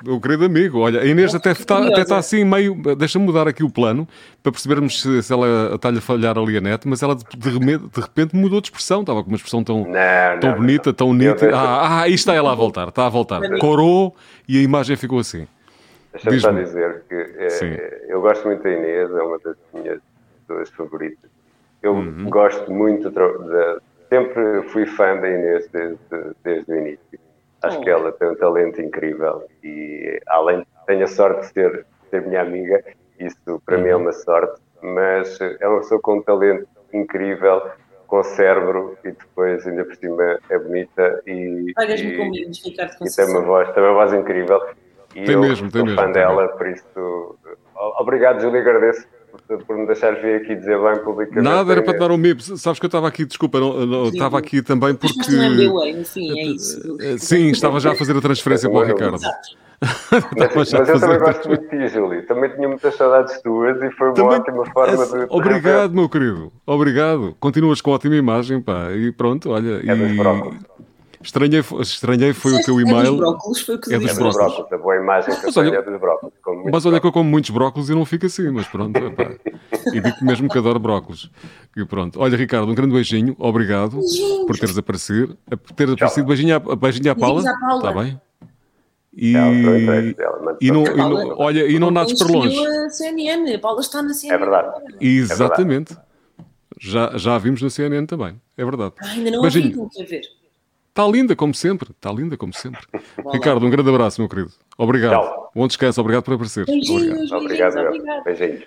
não, o querido amigo, olha, a Inês até está, até está assim meio. Deixa-me mudar aqui o plano para percebermos se, se ela está-lhe a falhar ali a net, mas ela de, de, repente mudou de expressão. Estava com uma expressão tão, tão bonita, tão nítida. Ah, ah, aí está ela a voltar, está a voltar. Corou e a imagem ficou assim. Deixa-me só dizer que é, eu gosto muito da Inês, é uma das minhas duas favoritas. Eu uhum. gosto muito de, sempre fui fã da Inês desde, desde o início. Acho oh. que ela tem um talento incrível e além de tenho a sorte de ser, ser minha amiga, isso para uhum. mim é uhum. uma sorte, mas é uma pessoa com um talento incrível, com cérebro e depois ainda por cima é bonita e, e, comigo, Ricardo, e tem uma voz, tem uma voz incrível. E tem eu mesmo, sou tem fã mesmo, dela, por isso obrigado Júlio, agradeço por me deixares vir aqui dizer bem publicamente. Nada, era para te dar um MIP. Sabes que eu estava aqui, desculpa, não, não, estava aqui também porque. enfim, é isso. Eh, sim, estava já a fazer a transferência para o Ricardo. <laughs> mas, mas eu também gosto muito de ti, Júlio. Também tinha muitas saudades tuas e foi uma também, ótima forma é, de. Obrigado, meu querido. Obrigado. Continuas com ótima imagem, pá. E pronto, olha. É e... Estranhei, estranhei foi o teu e-mail. É dos brócolis, foi o que é dos brócolis. A boa imagem que mas olha, é dos brócolis. Mas olha que eu como muitos brócolis e não fico assim, mas pronto. Epá. e digo mesmo que adoro brócolis. E pronto. Olha, Ricardo, um grande beijinho. Obrigado beijinho. por teres aparecido. Ter aparecido. Beijinho à, beijinho à Paula. Está bem? E, e, não, e não, olha, e não nades para longe. A CNN, a Paula está na CNN. É verdade. Exatamente. É verdade. Já, já a vimos na CNN também. É verdade. Ah, ainda não Beijinho. ouvi, quer ver. Está linda, como sempre. Está linda, como sempre. <laughs> Ricardo, um grande abraço, meu querido. Obrigado. Tchau. Bom descanso. Obrigado por aparecer. Beijinhos, obrigado. Obrigado. Beijinhos.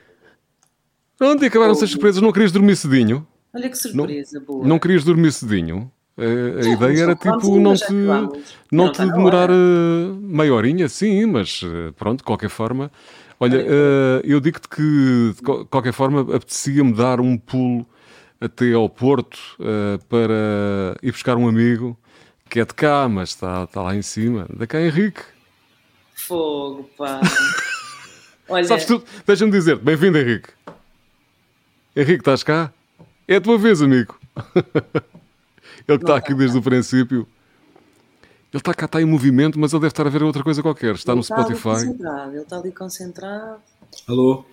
Pronto, e acabaram-se as surpresas. Não querias dormir cedinho? Olha que surpresa, não, boa. Não querias dormir cedinho? A, a ideia era tipo não te, não te demorar uh, meia horinha, sim, mas uh, pronto, de qualquer forma. Olha, uh, eu digo-te que de qualquer forma apetecia-me dar um pulo até ao Porto para ir buscar um amigo que é de cá, mas está, está lá em cima. Da cá, Henrique. Fogo, pá. <laughs> Olha... Sabes tu? Deixa-me dizer bem-vindo, Henrique. Henrique, estás cá? É a tua vez, amigo. <laughs> ele que está aqui desde o princípio. Ele está cá, está em movimento, mas ele deve estar a ver outra coisa qualquer. Está ele no está Spotify. ele está ali concentrado. Alô?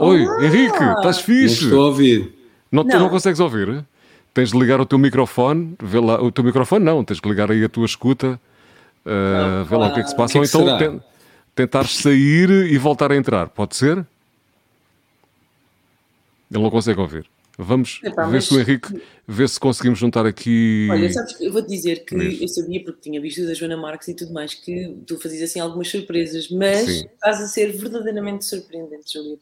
Oi, Henrique, estás fixe? Não estou a ouvir. Não, não. não consegues ouvir? Tens de ligar o teu microfone, vê lá, o teu microfone não, tens de ligar aí a tua escuta, uh, vê lá o que é que se passa, que ou então tentar sair e voltar a entrar, pode ser? Ele não consegue ouvir. Vamos Epá, ver mas... se o Henrique, ver se conseguimos juntar aqui. Olha, sabes que eu vou-te dizer que eu sabia, porque tinha visto da Joana Marques e tudo mais, que tu fazias assim algumas surpresas, mas Sim. estás a ser verdadeiramente surpreendente, Júlia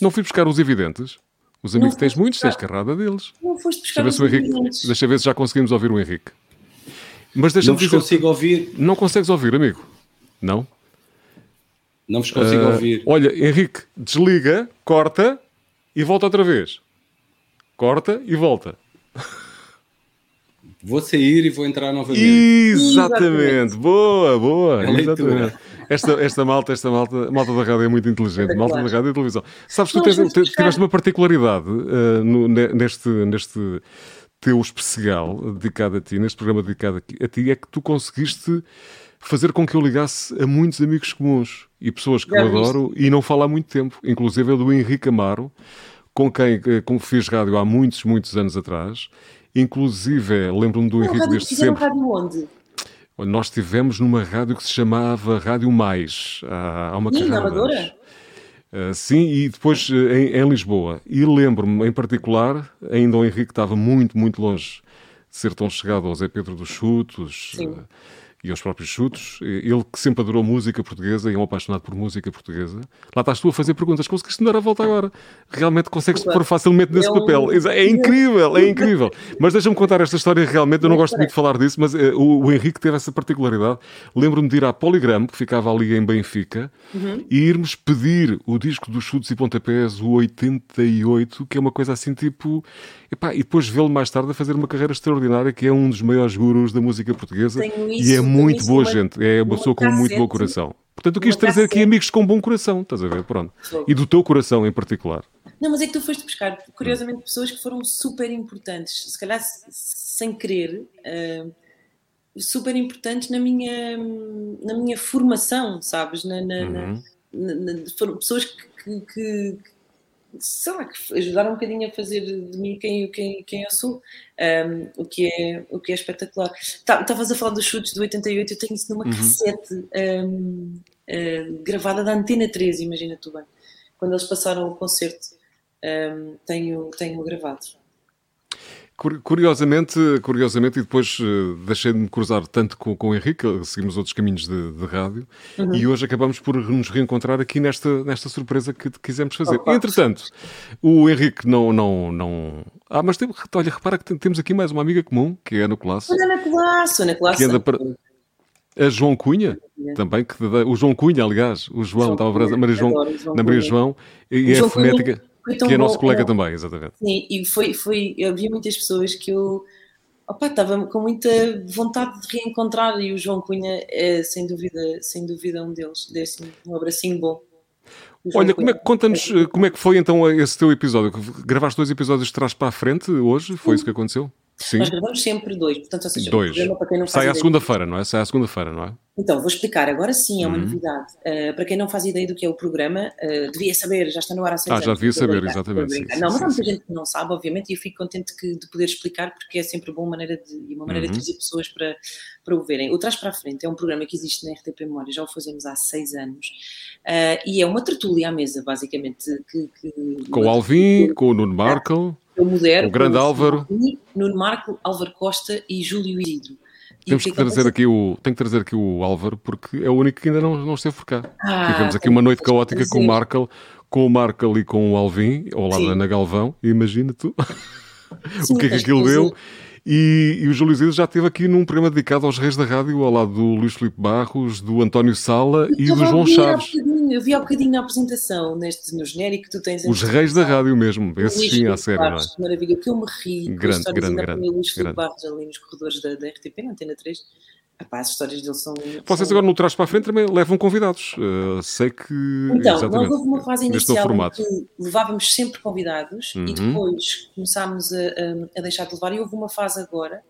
Não fui buscar os evidentes? Os amigos tens muitos, tens carrada deles. Não foste buscar deixa ver, Henrique, deixa ver se já conseguimos ouvir o Henrique. Mas deixa não vos dizer, consigo ouvir. Não consegues ouvir, amigo? Não? Não vos consigo uh, ouvir. Olha, Henrique, desliga, corta e volta outra vez. Corta e volta. Vou sair e vou entrar novamente. Exatamente. Exatamente. Boa, boa. É Exatamente. Esta, esta malta, esta malta, malta da rádio é muito inteligente, malta da rádio e televisão. Sabes, tu tens, tiveste uma particularidade uh, no, neste, neste teu especial dedicado a ti, neste programa dedicado a ti, é que tu conseguiste fazer com que eu ligasse a muitos amigos comuns e pessoas que Já eu adoro e não falo há muito tempo, inclusive é do Henrique Amaro, com quem eh, com, fiz rádio há muitos, muitos anos atrás. Inclusive, lembro-me do Henrique desde sempre. rádio onde? Nós estivemos numa rádio que se chamava Rádio Mais, há, há uma Sim. Amadora? Uh, sim, e depois uh, em, em, Lisboa. E lembro-me, em particular, ainda o Henrique estava muito, muito longe de ser tão chegado ao Zé Pedro dos Chutos. Uh, e aos próprios chutos. Ele que sempre adorou música portuguesa e é um apaixonado por música portuguesa. Lá estás tu a fazer perguntas. Conseguiste dar a volta agora? Realmente consegues te pôr facilmente nesse é papel. É incrível, é incrível. Mas deixa-me contar esta história realmente. Eu não gosto muito de falar disso, mas uh, o, o, Henrique teve essa particularidade. Lembro-me de ir à Poligram, que ficava ali em Benfica, uhum. e irmos pedir o disco dos chutes e pontapés, o 88, que é uma coisa assim tipo. Epá, e depois vê-lo mais tarde a fazer uma carreira extraordinária, que é um dos maiores gurus da música portuguesa. e é muito boa uma, gente, é uma pessoa com muito bom coração. Portanto, eu quis trazer aqui amigos com bom coração, estás a ver? Pronto. E do teu coração em particular. Não, mas é que tu foste buscar, curiosamente, pessoas que foram super importantes, se calhar sem querer, uh, super importantes na minha, na minha formação, sabes? Na, na, uhum. na, na foram pessoas que, que, que sei lá, que ajudaram um bocadinho a fazer de mim quem, quem, quem eu sou, um, o, que é, o que é espetacular. Tá, estavas a falar dos chutes do 88, eu tenho isso numa uhum. cassete um, uh, gravada da Antena 13, imagina tu bem. Quando eles passaram o concerto, um, tenho, tenho gravado. Curiosamente, curiosamente, e depois uh, deixei de me cruzar tanto com, com o Henrique, seguimos outros caminhos de, de rádio, uhum. e hoje acabamos por nos reencontrar aqui nesta, nesta surpresa que quisemos fazer. Oh, Entretanto, o Henrique não, não, não. Ah, mas tem, olha, repara que temos aqui mais uma amiga comum, que é a Ana Colasso. Ana Colasso, Ana Colasso. Que anda para... A João Cunha, também, que, o João Cunha, aliás, o João, João estava a Maria João, João na Maria João, e é a fonética. Cunha que é nosso colega é, também, exatamente. Sim, e foi, foi, eu vi muitas pessoas que eu opa, estava com muita vontade de reencontrar e o João Cunha é sem dúvida, sem dúvida um deles, desse um abracinho bom. Olha, como é, conta-nos como é que foi então esse teu episódio? Gravaste dois episódios de trás para a frente hoje? Foi isso que aconteceu? Sim. Nós gravamos sempre dois, portanto, ou seja, dois. para quem não Sai à segunda-feira, não é? Sai à segunda-feira, não é? Então, vou explicar. Agora sim, é uma uhum. novidade. Uh, para quem não faz ideia do que é o programa, uh, devia saber, já está no ar há seis Ah, já devia saber, brincar, exatamente. Sim, não, mas há muita gente que não sabe, obviamente, e eu fico contente que, de poder explicar, porque é sempre uma maneira de, uma maneira uhum. de trazer pessoas para, para o verem. O Trás para a Frente é um programa que existe na RTP Memória, já o fazemos há seis anos, uh, e é uma tertúlia à mesa, basicamente. Que, que com o Alvin, com o Nuno Markle eu modero. O grande Álvaro. Nuno Marco, Álvaro Costa e Júlio Isidro. Temos que, que trazer aqui o, tem que trazer aqui o Álvaro porque é o único que ainda não, não esteve por cá. Ah, Tivemos aqui uma noite caótica com o Markle, com o Markle e com o Alvin, ao lado da Ana Galvão. Imagina tu Sim, o que é que aquilo deu. E, e o Júlio Isidro já esteve aqui num programa dedicado aos reis da rádio, ao lado do Luís Filipe Barros, do António Sala e do João Chaves. Eu vi há bocadinho na apresentação, neste, no genérico que tu tens. Os reis da rádio mesmo, esse sim, à série. Barros, não é? Maravilha, que eu me ri. Grande, grande, grande. Luís Filipe Barros ali nos corredores da, da RTP, na Antena 3 Epá, as histórias dele são. Vocês agora no Trás para a Frente também levam convidados. Uh, sei que. Então, nós houve uma fase inicial em que levávamos sempre convidados uhum. e depois começámos a, a, deixar de levar. E houve uma fase agora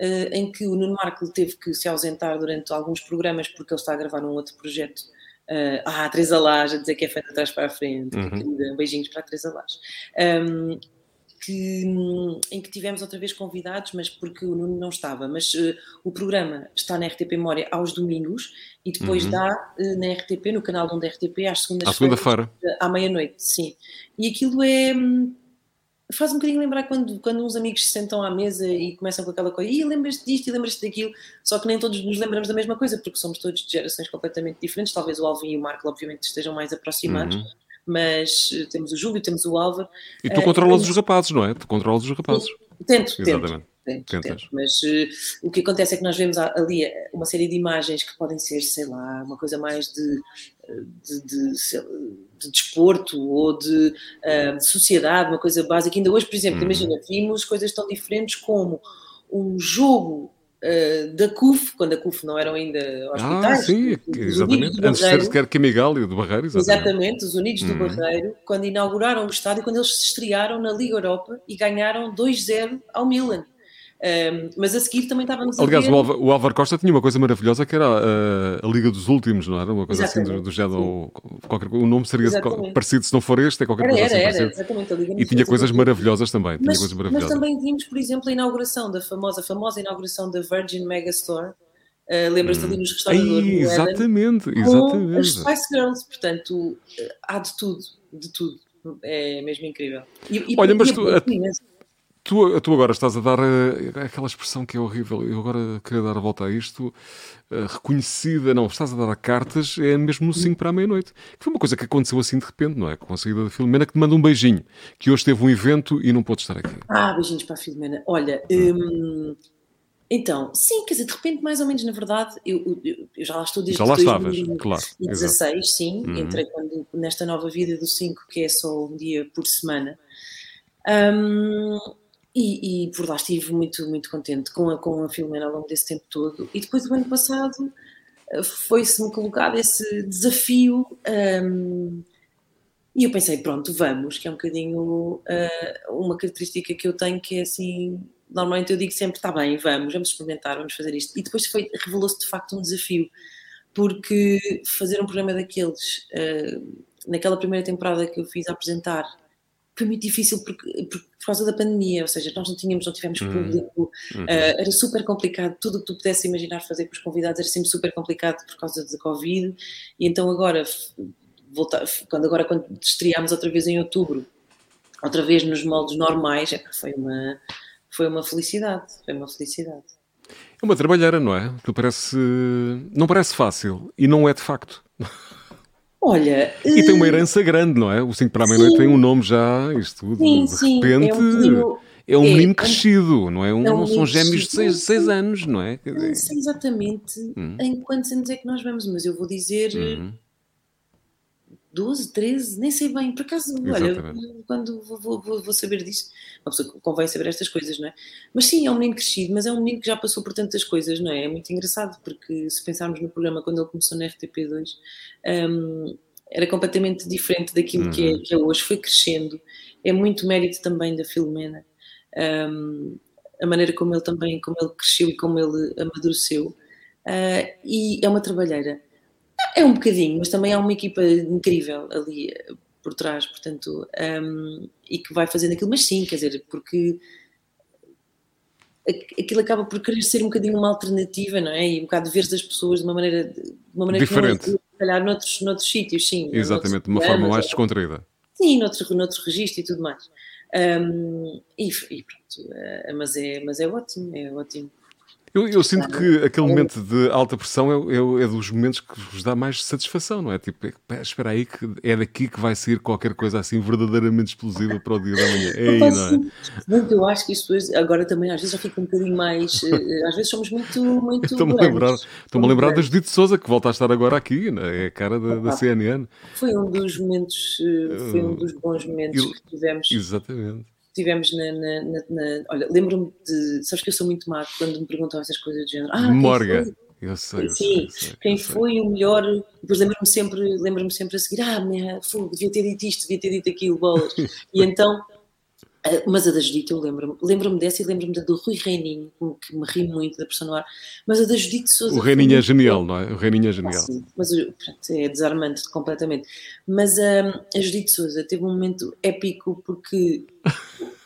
uh, em que o Nuno Marco teve que se ausentar durante alguns programas porque ele está a gravar um outro projeto. Uh, ah, a Teresa Lage, a dizer que é feita atrás para a frente, uhum. beijinhos para a Teresa Lage. Um, que, em que tivemos outra vez convidados, mas porque o Nuno não estava. Mas uh, o programa está na RTP Memória aos domingos e depois uhum. dá uh, na RTP, no canal da RTP, às segundas-feiras. À segunda-feira. À meia-noite, sim. E aquilo é. Hum, faz um bocadinho lembrar quando, quando uns amigos se sentam à mesa e começam com aquela coisa, e lembras-te disto e lembras-te daquilo, só que nem todos nos lembramos da mesma coisa, porque somos todos de gerações completamente diferentes. Talvez o Alvin e o Marco, obviamente, estejam mais aproximados. Uhum mas eh, temos o Júlio, temos o Álvaro. E tu controlas os rapazes, não é? Tu controlas os rapazes. Tento, Exatamente. tento. Tento, tento. Mas uh, o que acontece é que nós vemos ali eh, uma série de imagens que podem ser, sei lá, uma coisa mais de, de, de, de desporto ou de, uh, de, sociedade, uma coisa básica. Ainda hoje, por exemplo, uhum. imagina, vimos coisas tão diferentes como um jogo uh, da CUF, quando a CUF não eram ainda hospitais. Ah, sim, exatamente. Antes de ser sequer Camigal e do Barreiro. Exatamente. exatamente, os Unidos do uhum. Barreiro, quando inauguraram o estádio, quando eles se estrearam na Liga Europa e ganharam 2-0 ao Milan. Um, mas a seguir também estávamos Aliás, a ver... o Álvaro Costa tinha uma coisa maravilhosa que era a, a Liga dos Últimos, não era? Uma coisa exatamente. assim do, do género. Qualquer, o nome seria exatamente. parecido, se não for este, é qualquer era, coisa era, assim. Era, exatamente, a Liga e tinha coisas maravilhosas também. Mas, coisas maravilhosas. mas também vimos, por exemplo, a inauguração da famosa, famosa inauguração da Virgin Megastore. Uh, Lembras-te ali nos restauradores? Exatamente, exatamente. as Spice Girls, portanto, há de tudo, de tudo. É mesmo incrível. E, e Olha, mas tu, a, Tu, tu agora estás a dar uh, aquela expressão que é horrível. Eu agora queria dar a volta a isto. Uh, reconhecida, não, estás a dar a cartas, é mesmo no 5 para a meia-noite. Que foi uma coisa que aconteceu assim de repente, não é? Com a saída da Filomena, que te manda um beijinho, que hoje teve um evento e não pôde estar aqui. Ah, beijinhos para a Filomena. Olha, hum, então, sim, quer dizer, de repente, mais ou menos, na verdade, eu, eu, eu já lá estou desde já lá estavas, claro. 2016, sim, uhum. entrei quando, nesta nova vida do 5, que é só um dia por semana. Um, e, e, por lá estive muito, muito contente com a, com a Filomena ao longo desse tempo todo. E depois do ano passado eh, foi-se-me colocado esse desafio um, e eu pensei, pronto, vamos, que é um bocadinho uh, uma característica que eu tenho que é assim, normalmente eu digo sempre, está bem, vamos, vamos experimentar, vamos fazer isto. E depois revelou-se de facto um desafio, porque fazer um programa daqueles, uh, naquela primeira temporada que eu fiz a apresentar, foi muito difícil porque, por causa da pandemia, ou seja, nós não tínhamos, não tivemos uhum. público, uhum. uh, era super complicado, tudo o que tu pudesse imaginar fazer com os convidados era sempre super complicado por causa da Covid, e então agora, voltar, quando, agora quando estreámos outra vez em outubro, outra vez nos moldes normais, é, foi uma, foi uma felicidade, foi uma felicidade. É uma trabalheira, não é? Que parece, não parece fácil, e não é de facto. Olha. E tem uma eh, herança grande, não é? O 5 para a meia-noite tem um nome já, isto tudo. Sim, de sim, repente. É um menino, é um menino é, crescido, não é? Um, é um não são gêmeos de 6 anos, não é? Não sei exatamente hum. em quantos anos é que nós vamos, mas eu vou dizer. Hum 12, 13, nem sei bem, por acaso, Exatamente. olha, quando vou, vou, vou, saber disso, uma pessoa convém saber estas coisas, não é? Mas sim, é um menino crescido, mas é um menino que já passou por tantas coisas, não é? É muito engraçado, porque se pensarmos no programa quando ele começou na RTP2, um, era completamente diferente daquilo uhum. que, é, uhum. que é hoje, foi crescendo, é muito mérito também da Filomena, um, a maneira como ele também, como ele cresceu e como ele amadureceu, uh, e é uma trabalheira é um bocadinho, mas também há uma equipa incrível ali eh, por trás, portanto, um, e que vai fazendo aquilo, mas sim, quer dizer, porque aquilo acaba por querer ser um bocadinho uma alternativa, não é? E um bocado de ver as pessoas de uma maneira, de uma maneira diferente. Que não, se calhar noutros, noutros sítios, sim. Exatamente, de uma forma mais descontraída. Sim, noutros, registros e tudo mais. Um, e, e, pronto, uh, mas, é, mas é ótimo, é ótimo. Eu, eu, sinto que aquele momento de alta pressão é, é, é, dos momentos que vos dá mais satisfação, não é? Tipo, é, espera aí que é daqui que vai sair qualquer coisa assim verdadeiramente explosiva para o dia da manhã. É aí, não é? Eu acho que pessoas agora também às vezes já ficam um bocadinho mais. Eh, às vezes somos muito. muito <laughs> Estou-me a lembrar, estou a lembrar da Judite Souza, que volta a estar agora aqui, né? é a cara da, da CNN. Foi um dos momentos, eh, foi um dos bons momentos que tivemos. Exatamente tivemos na. na, na, na olha, lembro-me de. Sabes que eu sou muito má quando me perguntam essas coisas do género. Ah, Morga. Eu sei, eu Sim, sei, eu sei, quem foi o melhor. Depois lembro-me sempre, lembro sempre a seguir: ah, minha, fogo, devia ter dito isto, devia ter dito aquilo, bolas. <laughs> e então ah, mas a da Judite eu lembro-me, lembro-me dessa e lembro-me da do Rui Reininho, que me ri muito da personagem no ar, mas a da Judite Souza. O Reininho é genial, não é? O Reininho é genial. sim, mas pronto, é desarmante completamente. Mas um, a Judite Souza teve um momento épico porque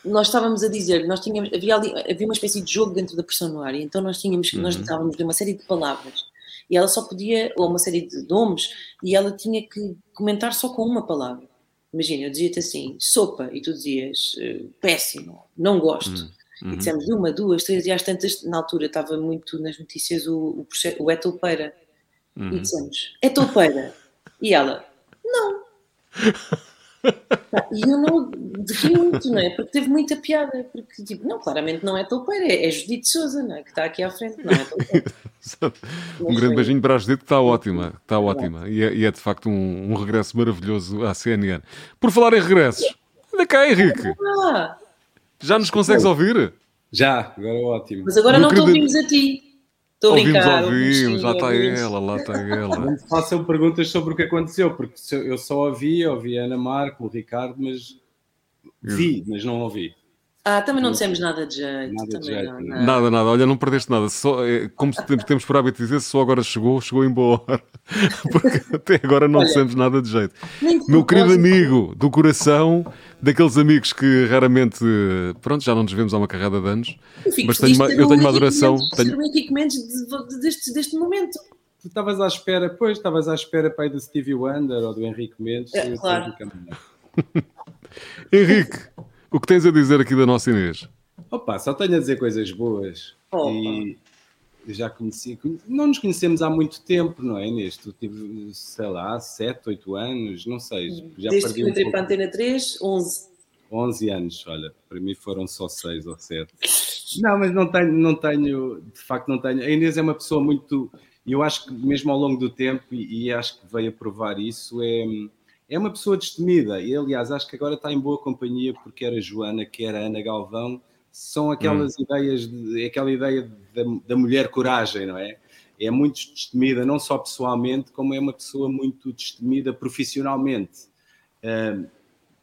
nós estávamos a dizer, nós tínhamos, havia, ali, havia uma espécie de jogo dentro da personagem no ar, e então nós tínhamos, uhum. nós estávamos de uma série de palavras e ela só podia, ou uma série de nomes, e ela tinha que comentar só com uma palavra. Imagina, eu dizia-te assim, sopa, e tu dizias, uh, péssimo, não gosto. Uhum. E dissemos uma, duas, três, e às tantas, na altura estava muito nas notícias o, o, o é toupeira. Uhum. E dissemos, é toupeira. E ela, não. <laughs> E eu não ri muito, não é? Porque teve muita piada. Porque, tipo, não, claramente não é toupeira, é, é Judite Souza, não é? Que está aqui à frente, não é <laughs> um grande beijinho para a Judite, que está ótima, está ótima. E é, e é, de facto um, um, regresso maravilhoso à CNN. Por falar em regressos, anda cá, Henrique. Ah, Já nos consegues ouvir? Já, agora é ótimo. Mas agora não, não te ouvimos a ti. A Ouvimos, brincar. ouvimos, lá está ouvimos. ela, lá está ela. Não façam perguntas sobre o que aconteceu, porque eu- só ouvi, ouvi a Ana Marco, o Ricardo, mas vi, mas não ouvi. Ah, também não dissemos nada de jeito. Nada de jeito, não. Nada, nada, olha, não perdeste nada. Só, é, como se temos, por hábito dizer, só agora chegou, chegou em boa hora. <laughs> Porque até agora não Olha, dissemos nada de jeito. Meu querido amigo do coração, daqueles amigos que raramente, pronto, já não nos vemos há uma carrada de anos, fico mas tenho uma- eu tenho uma adoração, tenho- Mendes de- de- deste, deste momento. Tu estavas à espera, pois, estavas à espera para aí do Stevie Wonder ou do Henrique Mendes. É, claro. <laughs> Henrique, o que tens a dizer aqui da nossa Inês? Opa, só tenho a dizer coisas boas. Opa. E já conheci. Não nos conhecemos há muito tempo, não é, Inês? Tu tive, sei lá, 7, 8 anos, não sei. Já Desde que eu um entrei pouco. para a Antena 3, 11. 11 anos, olha, para mim foram só 6 ou 7. <laughs> Não, mas não tenho, não tenho, de facto não tenho. A Inês é uma pessoa muito, eu acho que mesmo ao longo do tempo, e, e acho que veio a provar isso, é, é uma pessoa destemida. E aliás, acho que agora está em boa companhia, porque era Joana, que era Ana Galvão, são aquelas ideias, de, aquela ideia da, da mulher coragem, não é? É muito destemida, não só pessoalmente, como é uma pessoa muito destemida profissionalmente. Ah,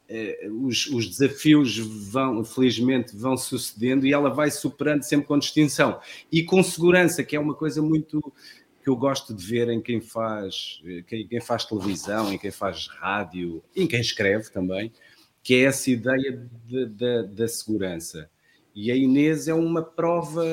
eh, os, os desafios vão, felizmente, vão sucedendo e ela vai superando sempre com distinção e com segurança, que é uma coisa muito que eu gosto de ver em quem faz, quem, quem faz televisão, em quem faz rádio, em quem escreve também, que é essa ideia de- da- da segurança. E a Inês é uma prova,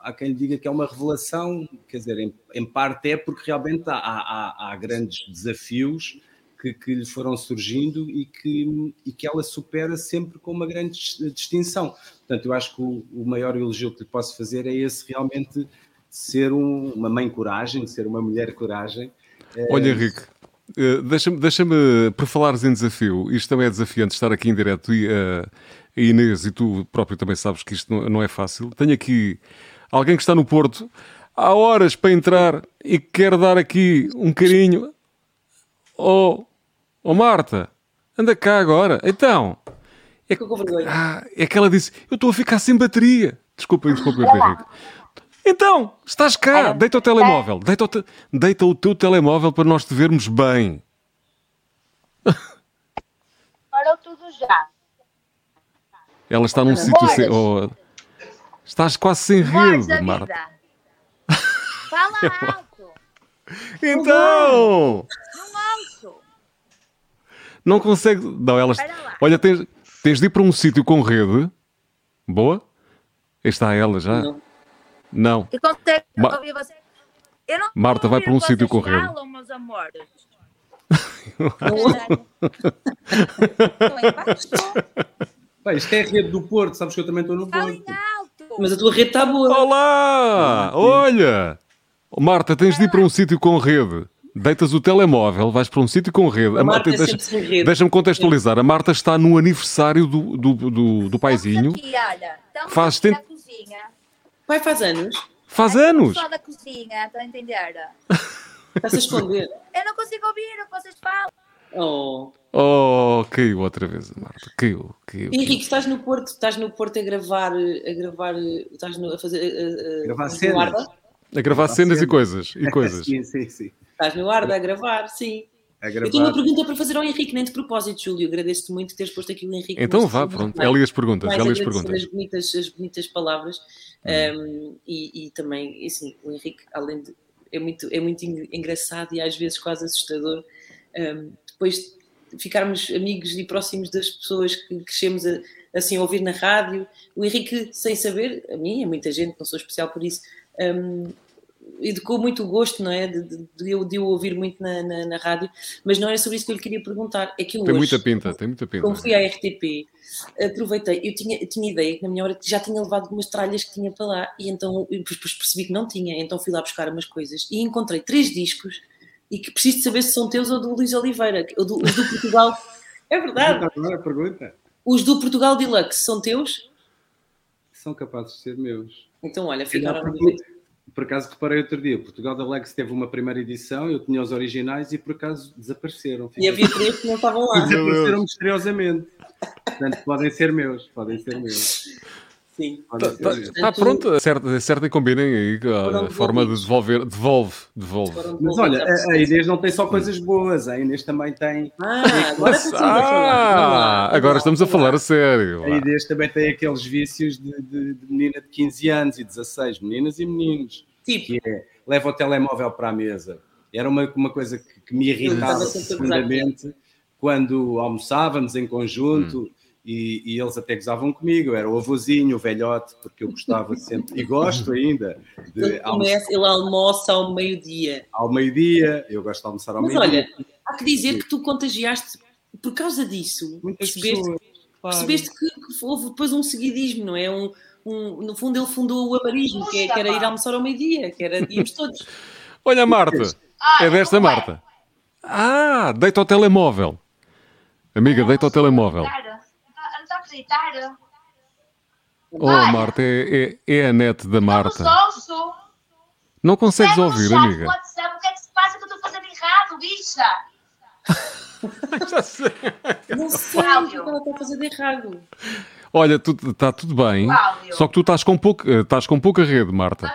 há quem lhe diga que é uma revelação, quer dizer, em, em parte é porque realmente há, há- há grandes desafios que, que lhe foram surgindo e que, e que ela supera sempre com uma grande dis- distinção. Portanto, eu acho que o, o maior elogio que lhe posso fazer é esse realmente ser um- uma mãe coragem, ser uma mulher coragem. Olha, Henrique, eh, deixa-me, deixa-me, por falares em desafio, isto também é desafiante estar aqui em direto e eh, a Inês e tu próprio também sabes que isto não, é fácil. Tenho aqui alguém que está no Porto há horas para entrar e que quer dar aqui um carinho. Oh, oh Marta, anda cá agora. Então, é, ah, é que ela disse: Eu estou a ficar sem bateria. Desculpa, desculpa, Henrique. Então, estás cá, deita o telemóvel, deita o, te- deita o teu telemóvel para nós te vermos bem. Parou tudo já. Ela está num sítio sem. oh, estás quase sem rede, Marta. vida. <laughs> Fala alto. Então! Não ouço. Não consegue. Não, ela. Espera lá. Olha, tens, tens de ir para um sítio com rede. Boa? Aí está ela já. Não. Não. E consegue Ma- ouvir você? Eu não Marta, vai para um sítio com rede. falam, meus amores. <laughs> <laughs> Bem, isto é a rede do Porto, sabes que eu também estou no Porto. alto. Mas a tua rede está boa. Olá! Olha! Marta, tens de ir para um sítio com rede. Deitas o telemóvel, vais para um sítio com rede. A Marta é deixa- sem rede. Deixa-me contextualizar. A Marta está no aniversário do, do, do, do paizinho. Aqui, olha. Estamos Faz aqui tempo- na cozinha. Pai faz anos. Faz Aqui no anos! Só da cozinha, estão a entender? Está-se a esconder. Eu não consigo ouvir o que vocês falam. Oh. Oh, caiu outra vez a Marta. Caiu, caiu. Henrique, estás no Porto, estás no Porto a gravar, a gravar, estás no, a fazer. A, a, Gravar cenas. Arda? A gravar cenas e coisas. E <laughs> coisas. Sim, sim, sim. Estás no Arda a gravar, sim. A Eu tenho uma gravar. pergunta para fazer ao Henrique, nem de propósito, Júlio. Agradeço-te muito teres posto aqui o Henrique. Então vá, pronto. É ali as perguntas. É ali as perguntas. As bonitas, as bonitas palavras. Um, e, e também, assim, o Henrique, além de. É muito, é muito en- engraçado e às vezes quase assustador. um, depois de ficarmos amigos e próximos das pessoas que crescemos a, assim a ouvir na rádio. O Henrique, sem saber, a mim, a muita gente, não sou especial por isso, um, educou muito o gosto, não é? De, de, de eu, de eu ouvir muito na, na, na rádio, mas não era sobre isso que eu lhe queria perguntar. É que eu Tem hoje, muita pinta, tem muita pinta. como fui à RTP, aproveitei, eu tinha, tinha ideia que na minha hora já tinha levado umas tralhas que tinha para lá e então depois percebi que não tinha, então fui lá buscar umas coisas e encontrei três discos e que preciso de saber se são teus ou do Luís Oliveira, ou do, os do Portugal. <laughs> É verdade, Agora pergunta. os do Portugal Deluxe são teus? São capazes de ser meus. Então olha, ficaram por acaso reparei outro dia, Portugal da Lex teve uma primeira edição, eu tinha os originais e por acaso desapareceram. E havia três que não estavam lá. desapareceram misteriosamente. Portanto, podem ser meus, podem ser meus. <laughs> Sim. Está tá, tá pronto, acerta, acerta e combinem aí a forma de devolver. Devolve, devolve. Mas olha, a, a Inês não tem só coisas boas, a Inês também tem. Ah, agora, ah, agora estamos a falar a sério. A Inês também tem aqueles vícios de, de, de menina de 15 anos e 16, meninas e meninos. Tipo. Que é, leva o telemóvel para a mesa. Era uma, uma coisa que, que me irritava profundamente quando almoçávamos em conjunto. Hum e, e, eles até gozavam comigo, eu era o avôzinho, o velhote, porque eu gostava sempre, e gosto ainda. De ele, começa, ele almoça ao meio-dia. Ao meio-dia, eu gosto de almoçar ao meio-dia. Mas olha, há que dizer que tu contagiaste por causa disso. Muitas percebeste, pessoas, claro. percebeste que, houve depois um seguidismo, não é? Um, um, no fundo, ele fundou o amarismo, que, é, que, era ir almoçar ao meio-dia, que era íamos todos. <laughs> Olha, Marta, é desta Marta. Ah, deita ao telemóvel. Amiga, deita ao telemóvel aceitar. Oh, Marta, é, é, é, a net da Marta. Não, não consegues ouvir, amiga? WhatsApp, o que é que se passa que eu estou fazendo errado, bicha? <laughs> Já sei. Não sei o que ela está fazendo errado. Olha, está tudo bem, Cláudio. só que tu estás com, pouco, eh, estás com pouca rede, Marta.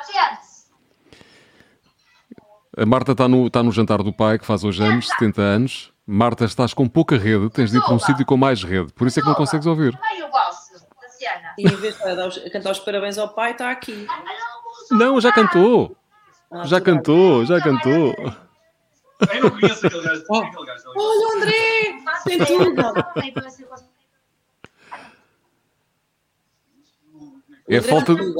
A Marta está no, está no jantar do pai, que faz hoje anos, 70 anos. Marta, estás com pouca rede, tens de ir para um sítio com mais rede, por isso é que não consegues ouvir. Também Tassiana. E em vez de cantar os parabéns ao pai, está aqui. Não, já cantou. Ah, já cantou, já cantou. Eu não conheço aquele gajo. Oh. Olha, André! Tem tudo! É falta de...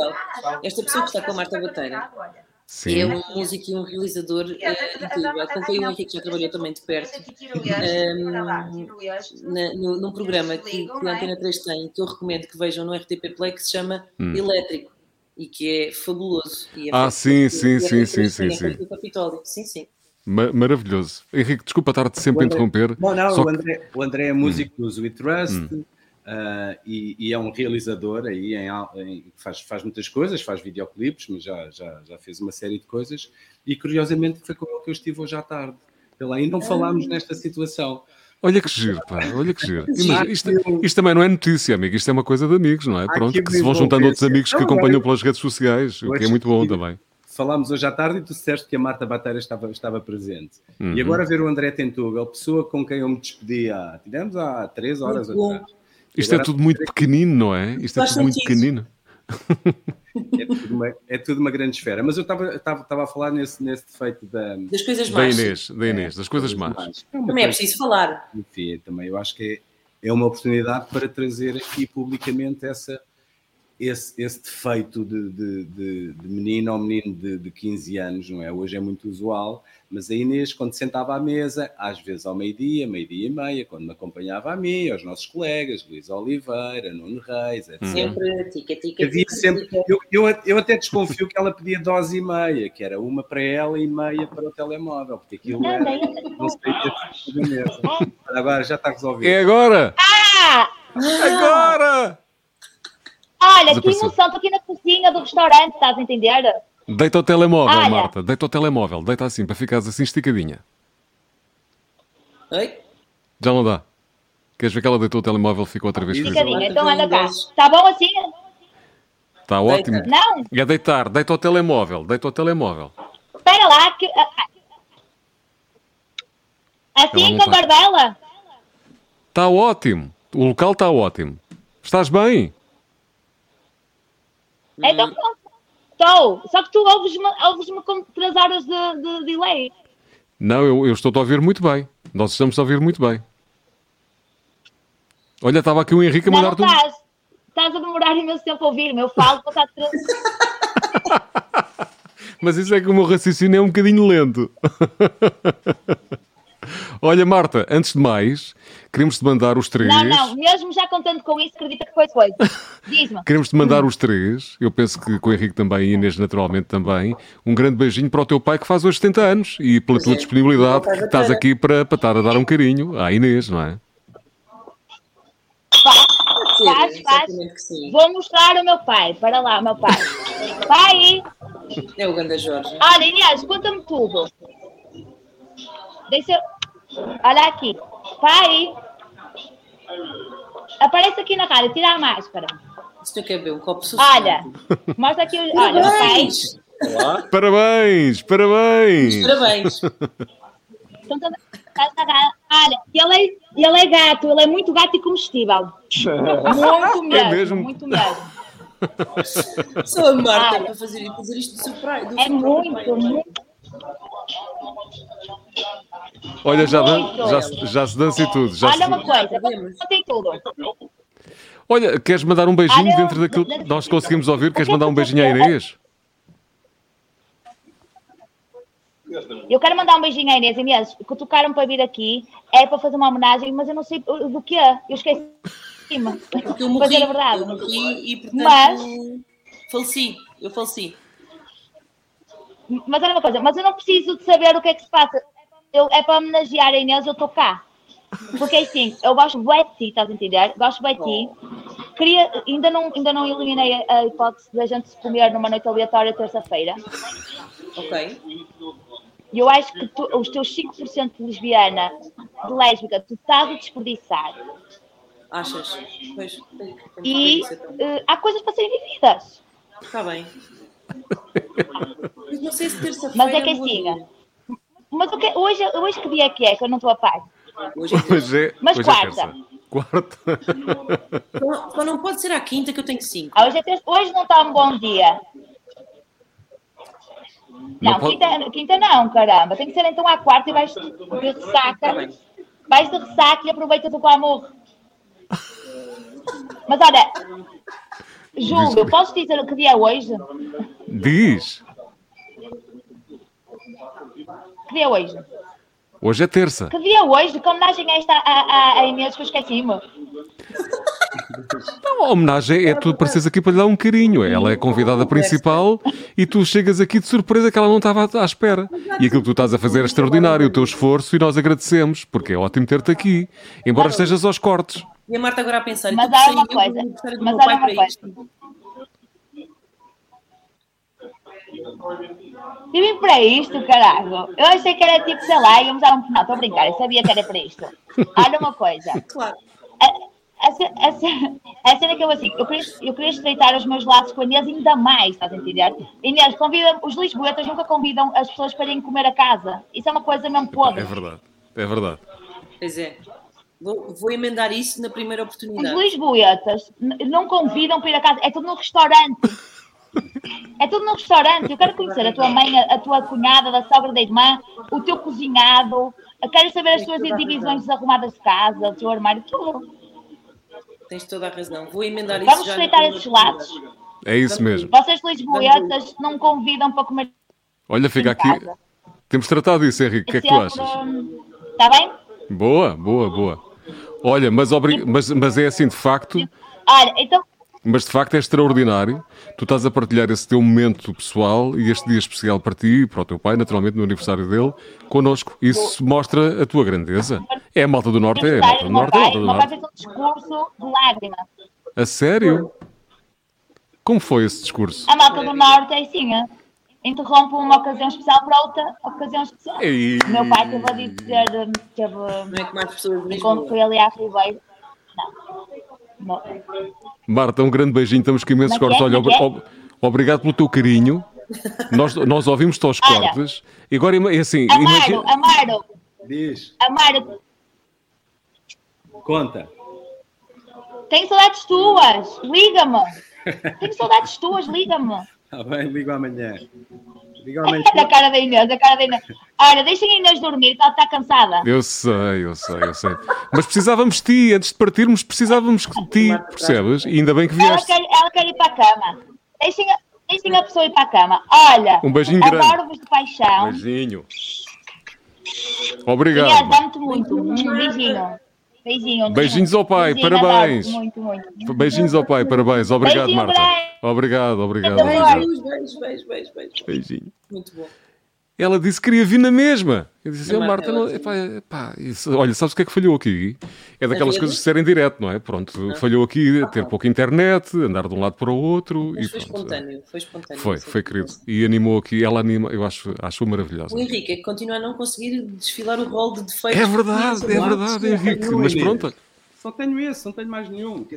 Esta pessoa que está com a Marta Bateira Sim. É um músico e um realizador uh, incrível. Acompanhei o Henrique, já trabalhou também de perto, um, na, no, num programa que, que a Antena 3 tem, que eu recomendo que vejam no RTP Play, que se chama hum. Elétrico e que é fabuloso. É ah, sim, sim, sim, sim, sim, sim. Sim, sim. Maravilhoso. Henrique, desculpa estar-te sempre a interromper. Não, não, o André, o André é músico hum. do We Trust. Hum Uh, e, e, é um realizador aí em, em, faz, faz muitas coisas, faz videoclipes, mas já, já, já fez uma série de coisas e curiosamente foi com ele que eu estive hoje à tarde. Pela aí não falámos ah. nesta situação. Olha que giro, pá, olha que giro. <laughs> isto, isto, também não é notícia, amigo, isto é uma coisa de amigos, não é? Pronto, que se vão juntando outros amigos que acompanham pelas redes sociais, o que é muito bom também. Falámos hoje à tarde e tu disseste que a Marta Bateira estava, estava presente. Uhum. E agora ver o André Tentugal, pessoa com quem eu me despedi há, tivemos há três horas atrás. Isto é tudo muito pequenino, não é? Isto é tudo muito pequenino. É tudo, uma, é tudo uma grande esfera. Mas eu estava a falar nesse, nesse defeito da, das coisas más. Da Inês, da Inês das coisas más. É também é preciso falar. Enfim, também eu acho que é, é uma oportunidade para trazer aqui publicamente essa, esse, esse defeito de, de, de, de menino ou menino de, de 15 anos, não é? Hoje é muito usual mas a Inês, quando sentava à mesa, às vezes ao meio-dia, meio-dia e meia, quando me acompanhava a mim, aos nossos colegas, Luís Oliveira, Nuno Reis, etc. Sempre, tica, tica, Havia tica, sempre. Eu, eu, eu, até desconfio que ela pedia dose e meia, que era uma para ela e meia para o telemóvel, porque aquilo era. Não sei mesa. Agora já está resolvido. É agora! Ah! Agora! Olha, que emoção, estou aqui na cozinha do restaurante, estás a entender? Deita o telemóvel, Olha. Marta. Deita o telemóvel. Deita assim, para ficares assim esticadinha. Oi? Já não dá. Queres ver que ela deitou o telemóvel e ficou outra vez Esticadinha, então anda cá. Está bom assim? Está ótimo. Não. É deitar. Deita o telemóvel. Deita o telemóvel. Espera lá. Que... Assim com a barbela? Está ótimo. O local está ótimo. Estás bem? Então pronto. Estou, só que tu ouves-me ouves com três horas de, de delay. Não, eu, eu estou a ouvir muito bem. Nós estamos a ouvir muito bem. Olha, estava aqui o Henrique a mandar tudo. Estás, estás a demorar imenso tempo a ouvir-me. Eu falo para estar <laughs> Mas isso é que o meu raciocínio é um bocadinho lento. <laughs> Olha, Marta, antes de mais, queremos te mandar os três. Não, não, mesmo já contando com isso, acredita que foi foi. Diz-me. <laughs> Queremos te mandar os três, eu penso que com o Henrique também e Inês naturalmente também, um grande beijinho para o teu pai que faz hoje 70 anos e pela tua disponibilidade que estás aqui para, para estar a dar um carinho à Inês, não é? Faz, faz. Vou mostrar o meu pai. Para lá, meu pai. Pai! É o Ganda Jorge. Olha, Inês, conta-me tudo. Deixa Olha aqui. Pai! Aparece aqui na rádio, tira a máscara. O senhor quer beber um copo Olha, mostra aqui os. Olha, parabéns! Olá. Parabéns, parabéns! Parabéns! Olha, ele é, ele é gato, ele é muito gato e comestível. <laughs> Muito mesmo, é mesmo? muito mesmo. Sou a Marta para fazer, fazer isto do surprise. Do é muito, muito. Olha, já, já, já se dança e tudo. Já Olha se... uma coisa, tem tudo. Olha, queres mandar um beijinho Olha, dentro daquilo que nós conseguimos ouvir? Queres mandar um beijinho à Inês? Eu quero mandar um beijinho à Inês. Inês, que tocaram para vir aqui é para fazer uma homenagem, mas eu não sei do que é. Eu esqueci. <laughs> Porque eu morri, a verdade. Eu morri e, portanto, mas, faleci. Eu faleci. Mas olha uma coisa, mas eu não preciso de saber o que é que se passa. Eu, é para homenagear a Inês, eu estou cá. Porque assim, eu gosto bué de ti, estás a entender? Gosto bué de ti. Queria, ainda, não, ainda não eliminei a hipótese de a gente se comer numa noite aleatória terça-feira. Ok. E eu acho que tu, os teus 5% de lesbiana, de lésbica, tu estás a desperdiçar. Achas? Pois, e uh, há coisas para serem vividas. Está bem. <laughs> Mas não sei se terça-feira. Mas é que assim. Mas o que, hoje, hoje que dia é que é? Que eu não estou a par. Hoje é, hoje é Mas hoje é quarta. É quarta. Só, não pode ser à quinta que eu tenho cinco. Ah, hoje, é terça, hoje não está um bom dia. Não, não quinta, quinta, não, caramba. Tem que ser então à quarta e vais de ressaca. Tá vais de ressaca e aproveitas o clamor. Mas olha, Júlio, posso dizer que dia é hoje? Diz. Que dia é hoje? Hoje é terça. Que dia é hoje? Que homenagem é esta a, a, a Inês que eu esqueci-me? <laughs> Não, a homenagem é tu apareces aqui para lhe dar um carinho. Ela é a convidada principal e tu chegas aqui de surpresa que ela não estava à espera. E aquilo que tu estás a fazer é extraordinário, o teu esforço, e nós agradecemos, porque é ótimo ter-te aqui, embora estejas aos cortes. E a Marta agora a pensar, mas há uma coisa, mas há uma coisa. Vim para isto, caralho. Eu achei que era tipo, sei lá, íamos a um. Não, estou a brincar, eu sabia que era para isto. Olha uma coisa. <laughs> Claro. A, cena que eu assim, eu queria, eu queria estreitar os meus laços com a Inês ainda mais, estás a entender? Inês, convida, os lisboetas nunca convidam as pessoas para irem comer a casa. Isso é uma coisa mesmo podre. É verdade, é verdade. Pois é. Vou, vou emendar isso na primeira oportunidade. Os lisboetas não convidam para ir a casa, é tudo no restaurante. É tudo no restaurante. Eu quero conhecer a tua mãe, a, tua cunhada, a sogra da irmã, o teu cozinhado. Eu quero saber as tuas divisões desarrumadas de casa, o teu armário, tudo. Tens toda a razão. Vou emendar Vamos isso. Vamos respeitar esses lados. É isso mesmo. Vocês lisboetas não convidam para comer. Olha, fica aqui. Casa. Temos tratado isso, Henrique. O que é que tu achas? Está bem? Boa, boa, boa. Olha, mas, obrig... mas, mas é assim, de facto. Olha, então mas de facto é extraordinário. Tu estás a partilhar esse teu momento pessoal e este dia especial para ti e para o teu pai, naturalmente, no aniversário dele, connosco. Isso mostra a tua grandeza. É a malta do Norte, é a malta do Norte, é a malta do Norte. um discurso de lágrimas. A sério? Como foi esse discurso? A malta do Norte é assim, é? interrompe uma ocasião especial para outra ocasião especial. E... Meu pai teve a dizer, teve, não é que mais pessoas enquanto foi ali à Ribeiro. Marta, um grande beijinho, estamos com imensos cortes. Olha, ob obrigado pelo teu carinho. Nós, nós ouvimos-te aos cortes. E agora é assim. Amaro, imagina... Amaro. Diz. Amaro. Conta. Tenho saudades tuas. Liga-me. Tenho saudades tuas, liga-me. Está bem, ligo amanhã. Ligo amanhã. <laughs> a cara da Inês, a cara da Inês. Olha, deixem a Inês dormir, ela está cansada. Eu sei, eu sei, eu sei. Mas precisávamos de ti, antes de partirmos, precisávamos de ti, percebes? E ainda bem que vieste. Ela quer, ela quer ir para a cama. Deixem a, deixem a pessoa ir para a cama. Olha, um beijinho grande. Adoro-vos de paixão. Beijinho. Obrigado. Amo-te muito. Um beijinho. Beijinho. Beijinhos ao pai, Beijinho, parabéns. Muito, muito. Beijinhos ao pai, parabéns. Obrigado, Beijinho Marta. Obrigado, obrigado. Beijinhos, beijos, beijos, beijos, beijos. Beijinho. Muito bom. Ela disse que queria vir na mesma. Eu disse, oh, Marta, não, epá, epá, isso, olha, sabes o que é que falhou aqui? É daquelas coisas de serem direto, não é? Pronto, não. falhou aqui ter pouca internet, andar de um lado para o outro. Mas e foi pronto. espontâneo, foi espontâneo. Foi, foi querido. E animou aqui, ela anima, eu acho, acho maravilhosa. O Henrique é que continua a não conseguir desfilar o rol de defeitos. É verdade, é verdade, Henrique, mas pronto. Só tenho esse, não tenho mais nenhum.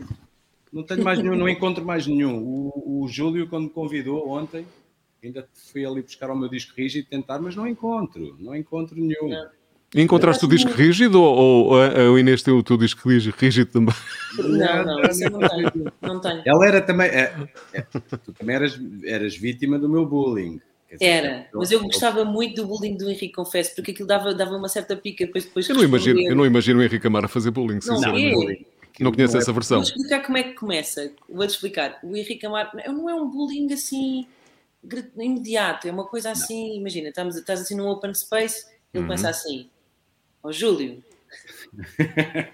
Não tenho mais nenhum, não encontro mais nenhum. O, o Júlio, quando me convidou ontem, ainda fui ali buscar o meu disco rígido tentar, mas não encontro, não encontro nenhum. Não. Encontraste o disco rígido ou, ou a Inês tem o teu disco rígido também? Não, não, isso não tenho. Não tenho. Ela era também. É, é, tu também eras, eras vítima do meu bullying. Dizer, Era, mas eu gostava muito do bullying do Henrique, confesso, porque aquilo dava, dava uma certa pica depois. depois eu, não imagino, eu não imagino o Henrique Amar a fazer bullying, sinceramente. Não, é. não conheço essa versão. Vou explicar como é que começa. Vou-te explicar. O Henrique Amar não é um bullying assim imediato, é uma coisa assim. Não. Imagina, estamos, estás assim num open space, ele uhum. começa assim: Ó oh, Júlio.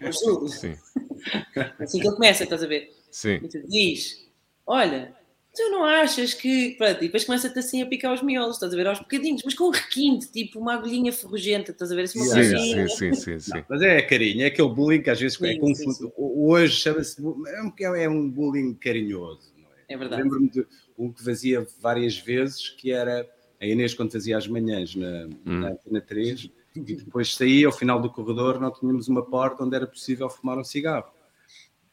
Ó oh, Júlio. <laughs> Sim. <laughs> assim que ele começa, estás a ver? Sim. E tu diz: Olha, tu não achas que. Pronto, e depois começa-te assim a picar os miolos, estás a ver? Aos bocadinhos, mas com um requinte, tipo uma agulhinha ferrugenta, estás a ver? Assim, uma sim, sim, sim, sim, sim. mas é carinho, é aquele bullying que às vezes é sim, é confuso. Hoje chama-se. É, é um bullying carinhoso, não é? É verdade. Lembro-me de um que fazia várias vezes, que era a Inês, quando fazia as manhãs na, hum. na Antena 3, e depois saía ao final do corredor, não tínhamos uma porta onde era possível fumar um cigarro.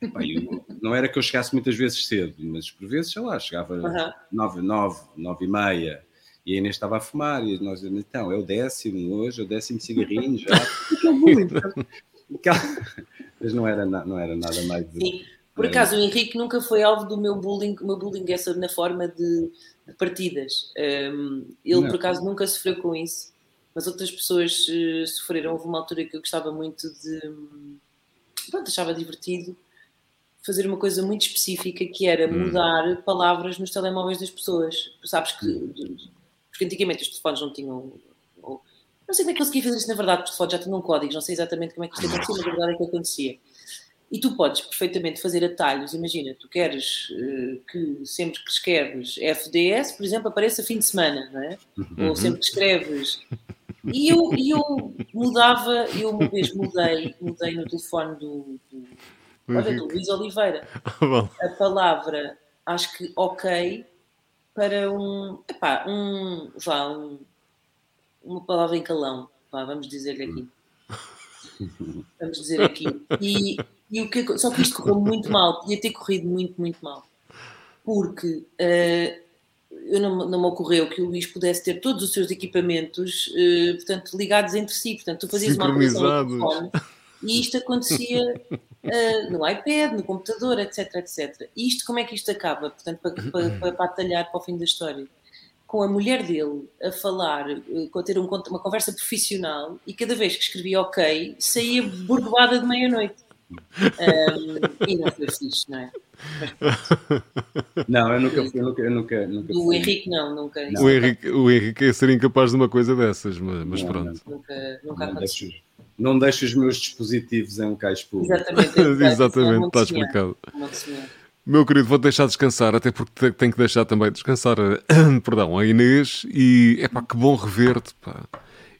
eu, não era que eu chegasse muitas vezes cedo, mas por vezes, sei lá, chegava uhum. nove, nove, nove e meia e a Inês estava a fumar e nós então, é o décimo hoje, é o décimo cigarrinho já. <laughs> mas não era, não era nada mais... Sim. Por acaso, o Henrique nunca foi alvo do meu bullying, o meu bullying é na forma de, de partidas. Um, ele, não. por acaso, nunca sofreu com isso mas outras pessoas uh, sofreram. Houve uma altura que eu gostava muito de. Pronto, achava divertido fazer uma coisa muito específica que era hum. mudar hum. palavras nos telemóveis das pessoas. Sabes que. Porque antigamente os telefones não tinham. Ou, não sei como é que conseguia fazer isso na verdade, porque os telefones já tinham códigos, não sei exatamente como é que isto acontecia, mas a verdade é que acontecia. E tu podes perfeitamente fazer atalhos. Imagina, tu queres uh, que sempre que escreves FDS, por exemplo, apareça fim de semana, não é? Uhum. Ou sempre que escreves e eu, eu mudava, eu uma vez mudei, mudei no telefone do, do, olha, do Luís Oliveira <laughs> a palavra, acho que ok, para um, epá, um, vá, um, uma palavra em calão, vá, vamos dizer-lhe aqui. Vamos dizer aqui. E, e o que, só que isto correu muito mal, podia ter corrido muito, muito mal. Porque uh, eu não, não me ocorreu que o Luís pudesse ter todos os seus equipamentos uh, portanto, ligados entre si. Portanto, tu fazias uma telefone e isto acontecia uh, no iPad, no computador, etc, etc. E isto, como é que isto acaba? Portanto, para, para, para, atalhar para o fim da história. Com a mulher dele a falar, a ter um, uma conversa profissional e cada vez que escrevia ok, saía bordoada de meia-noite. Um, e não foi fixe, não é? <laughs> Não, eu nunca fui, eu nunca, eu nunca, nunca O Henrique não, nunca. Não. O, Henrique, o Henrique é ser incapaz de uma coisa dessas, mas, mas não, pronto. Não. Nunca, nunca não deixo, não deixo os meus dispositivos em um caixa público. Exatamente, <laughs> Exatamente está explicado. Meu querido, vou deixar descansar, até porque tenho que deixar também descansar, <coughs> perdão, a Inês e é pá, que bom rever-te, pá.